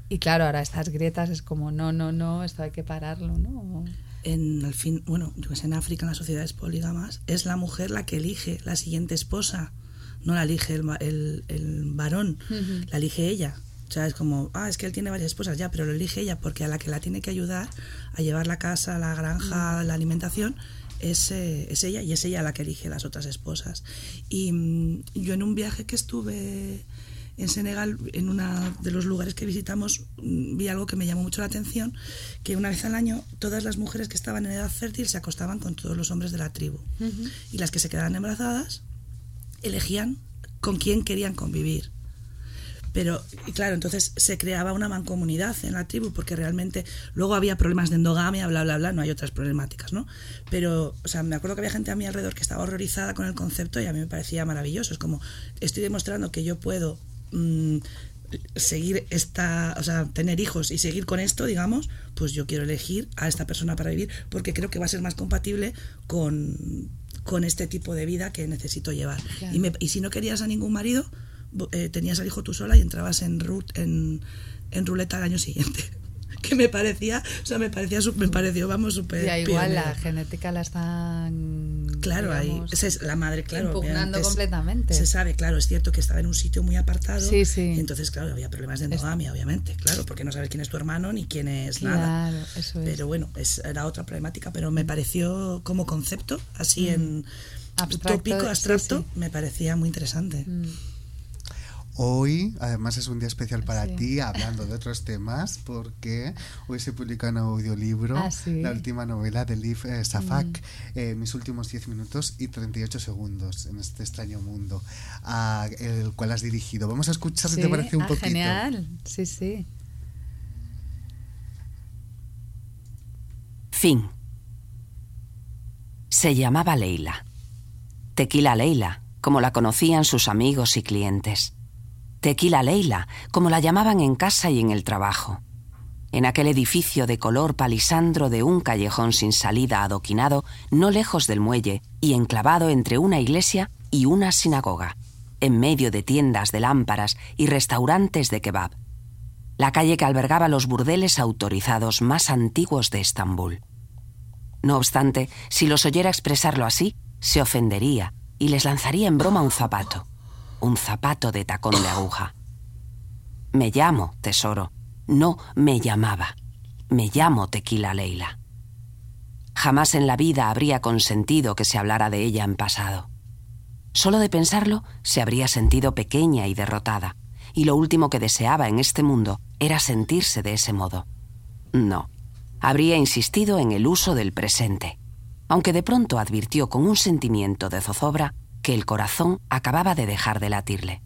Y claro, ahora estas grietas es como, no, no, no, esto hay que pararlo, ¿no? En el fin, bueno, yo que sé, en África, en las sociedades polígamas, es la mujer la que elige la siguiente esposa, no la elige el, el, el varón, la elige ella. O sea, es como, ah, es que él tiene varias esposas, ya, pero lo elige ella porque a la que la tiene que ayudar a llevar la casa, la granja, mm. la alimentación, es, eh, es, ella y es ella la que elige las otras esposas. Y mm, yo en un viaje que estuve en Senegal, en uno de los lugares que visitamos, mm, vi algo que me llamó mucho la atención, que una vez al año todas las mujeres que estaban en edad fértil se acostaban con todos los hombres de la tribu. Y las que se quedaban embarazadas elegían con quién querían convivir. Pero, claro, entonces se creaba una mancomunidad en la tribu porque realmente luego había problemas de endogamia, bla, bla, bla, no hay otras problemáticas, ¿no? Pero, o sea, me acuerdo que había gente a mi alrededor que estaba horrorizada con el concepto y a mí me parecía maravilloso. Es como, estoy demostrando que yo puedo mm, seguir esta, o sea, tener hijos y seguir con esto, digamos, pues yo quiero elegir a esta persona para vivir porque creo que va a ser más compatible con, con este tipo de vida que necesito llevar. Y, me, y si no querías a ningún marido, eh, tenías al hijo tú sola y entrabas en, en, en ruleta al año siguiente que me parecía, o sea, me parecía, me pareció, vamos, súper. Ya, igual la genética la están. Claro, ahí. es la madre, claro. Impugnando completamente. Se sabe, claro, es cierto que estaba en un sitio muy apartado. Sí, sí. Y entonces, claro, había problemas de endogamia, obviamente, claro, porque no sabes quién es tu hermano ni quién es nada. Eso es. Pero bueno, es, era otra problemática, pero me pareció como concepto, así mm. en. Abstracto, utópico, abstracto, me parecía muy interesante. Mm. Hoy, además, es un día especial para ti, hablando de otros temas, porque hoy se publica un audiolibro, ah, la última novela de Liv eh, Safak, mm. eh, Mis últimos 10 minutos y 38 segundos en este extraño mundo, el cual has dirigido. Vamos a escuchar si te parece un ah, poquito. Genial, sí, sí. Fin. Se llamaba Leila. Tequila Leila, como la conocían sus amigos y clientes. Tequila Leila, como la llamaban en casa y en el trabajo. en aquel edificio de color palisandro de un callejón sin salida adoquinado, no lejos del muelle y enclavado entre una iglesia y una sinagoga, en medio de tiendas de lámparas y restaurantes de kebab. La calle que albergaba los burdeles autorizados más antiguos de Estambul. No obstante, si los oyera expresarlo así, se ofendería y les lanzaría en broma un zapato, un zapato de tacón de aguja. Me llamo, tesoro, no me llamaba. Me llamo Tequila Leila. Jamás en la vida habría consentido que se hablara de ella en pasado. Solo de pensarlo se habría sentido pequeña y derrotada, y lo último que deseaba en este mundo era sentirse de ese modo. No, habría insistido en el uso del presente, aunque de pronto advirtió con un sentimiento de zozobra que el corazón acababa de dejar de latirle,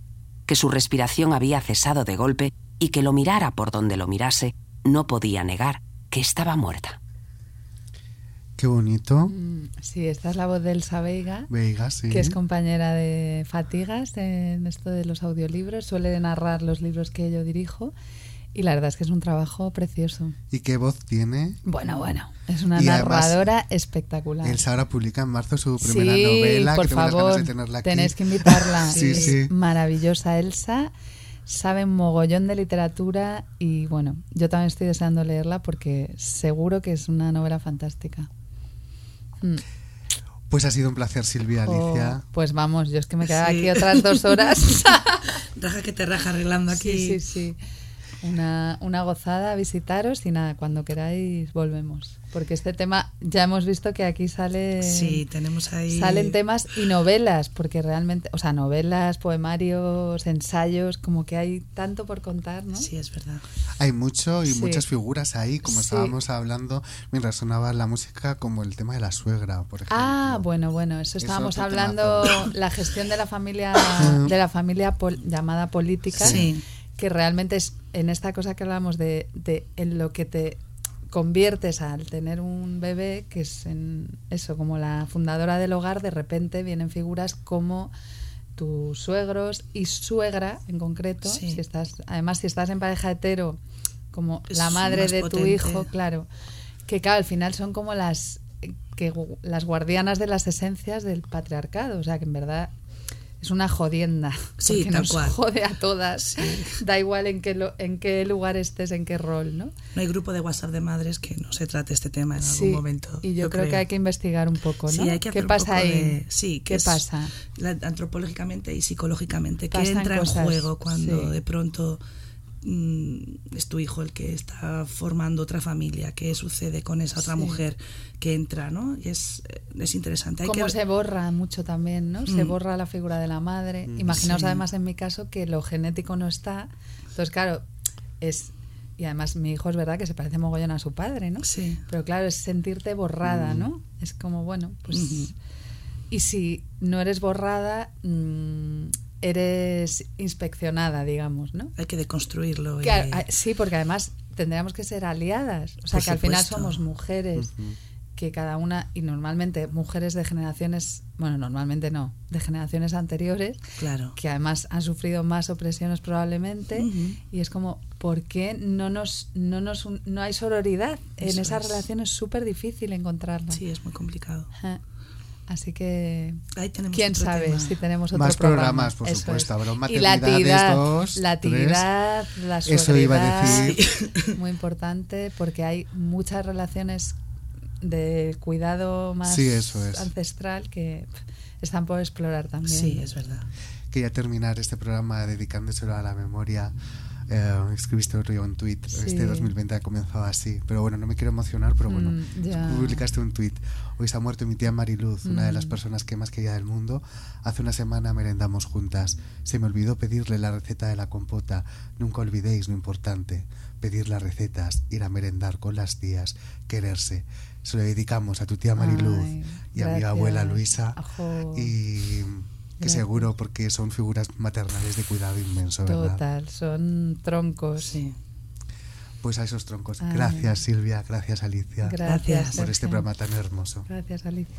que su respiración había cesado de golpe y que lo mirara por donde lo mirase, no podía negar que estaba muerta. Qué bonito. Mm, Sí, esta es la voz de Elsa Veiga, Veiga, sí. que es compañera de Fatigas en esto de los audiolibros. Suele narrar los libros que yo dirijo y la verdad es que es un trabajo precioso. ¿Y qué voz tiene? Bueno, bueno, es una Y además, narradora espectacular. Elsa ahora publica en marzo su primera sí, novela. por que tengo unas ganas favor, de tenerla aquí. tenéis que invitarla. Sí, es sí. maravillosa Elsa, sabe un mogollón de literatura y bueno, yo también estoy deseando leerla porque seguro que es una novela fantástica. Mm. Pues ha sido un placer, Silvia, Oh, Alicia. pues vamos, yo es que me quedaba Sí. aquí otras dos horas. Raja que te raja arreglando aquí. sí, sí, sí. Una, una gozada visitaros y nada, cuando queráis volvemos. Porque este tema ya hemos visto que aquí sale. Sí, tenemos ahí. Salen temas y novelas, porque realmente, o sea, novelas, poemarios, ensayos, como que hay tanto por contar, ¿no? Sí, es verdad. Hay mucho y Sí. muchas figuras ahí, como Sí. estábamos hablando mientras sonaba la música, como el tema de la suegra, por ejemplo. Ah, bueno, bueno, eso Es estábamos hablando, temazo. la gestión de la familia, de la familia pol- llamada política, Sí. Que realmente es en esta cosa que hablamos de, de en lo que te conviertes al tener un bebé, que es en eso, como la fundadora del hogar, de repente vienen figuras como tus suegros y suegra en concreto, Sí. si estás, además si estás en pareja hetero, como Es la madre de tu hijo, claro, que claro, al final son como las que las guardianas de las esencias del patriarcado, o sea que en verdad es una jodienda, Sí, tal nos cual. jode a todas, da igual en qué lo- en qué lugar estés, en qué rol, ¿no? No hay grupo de WhatsApp de madres que no se trate este tema en Sí, algún momento. y yo, creo, que hay que investigar un poco, ¿no? Sí, hay que ¿Qué hacer pasa ahí? de- sí, ¿Qué pasa? la- antropológicamente y psicológicamente. ¿Qué entra cosas, en juego cuando de pronto es tu hijo el que está formando otra familia? ¿Qué sucede con esa otra Sí. mujer que entra? ¿no? Y es, es interesante. Hay Cómo que, se borra mucho también, ¿no? Se Mm. borra la figura de la madre. Imaginaos Sí. además en mi caso que lo genético no está. Entonces, claro, es... Y además mi hijo es verdad que se parece mogollón a su padre, ¿no? Sí. Pero claro, es sentirte borrada, ¿no? Es como, bueno, pues... Y si no eres borrada, mm, eres inspeccionada, digamos, ¿no? hay que deconstruirlo. Que sí, porque además tendríamos que ser aliadas. O sea, Por que al final somos mujeres, que cada una, y normalmente mujeres de generaciones, bueno, normalmente no, de generaciones anteriores, Claro. que además han sufrido más opresiones probablemente, y es como, ¿por qué no nos, no nos, un- no hay sororidad? en esas es. relaciones es súper difícil encontrarla. Sí, es muy complicado. Ajá. Así que Ahí tenemos quién sabe tema. si tenemos otro Más programa. programas, por Eso supuesto. es. Habrá un y la maternidades, tiidad, dos, la tres. tiidad, la Eso iba a decir. muy importante porque hay muchas relaciones de cuidado más Sí, eso es. ancestral que están por explorar también. Sí, es verdad. Quería terminar este programa dedicándoselo a la memoria. Eh, escribiste otro día un tuit. Sí. Este 2020 ha comenzado así. Pero bueno, no me quiero emocionar, pero bueno, Mm, ya. publicaste un tuit. Hoy se ha muerto mi tía Mariluz, una de las Mm. personas que más quería del mundo. Hace una semana merendamos juntas. Se me olvidó pedirle la receta de la compota. Nunca olvidéis lo importante. Pedir las recetas, ir a merendar con las tías, quererse. Se lo dedicamos a tu tía Mariluz Ay, y a mi abuela Luisa. Ajo. Y que seguro porque son figuras maternales de cuidado inmenso, ¿verdad? Total, son troncos. Sí. Pues a esos troncos. Ay. Gracias Silvia, gracias Alicia Gracias, Gracias por este programa tan hermoso. Gracias, Alicia.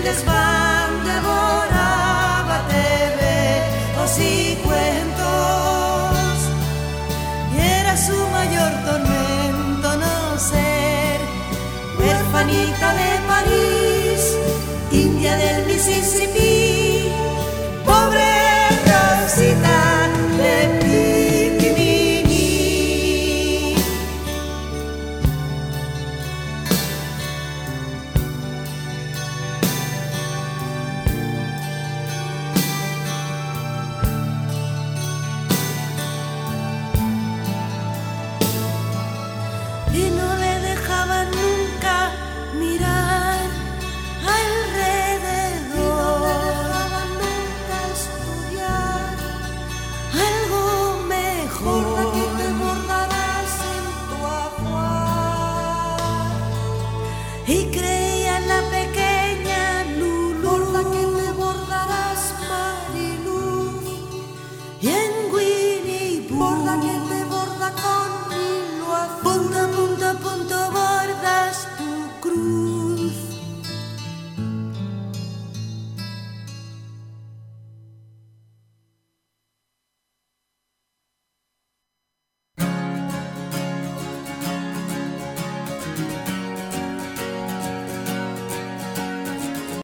el desván devoraba TV o y cuentos y era su mayor tormento no ser huerfanita de París, india del Mississippi.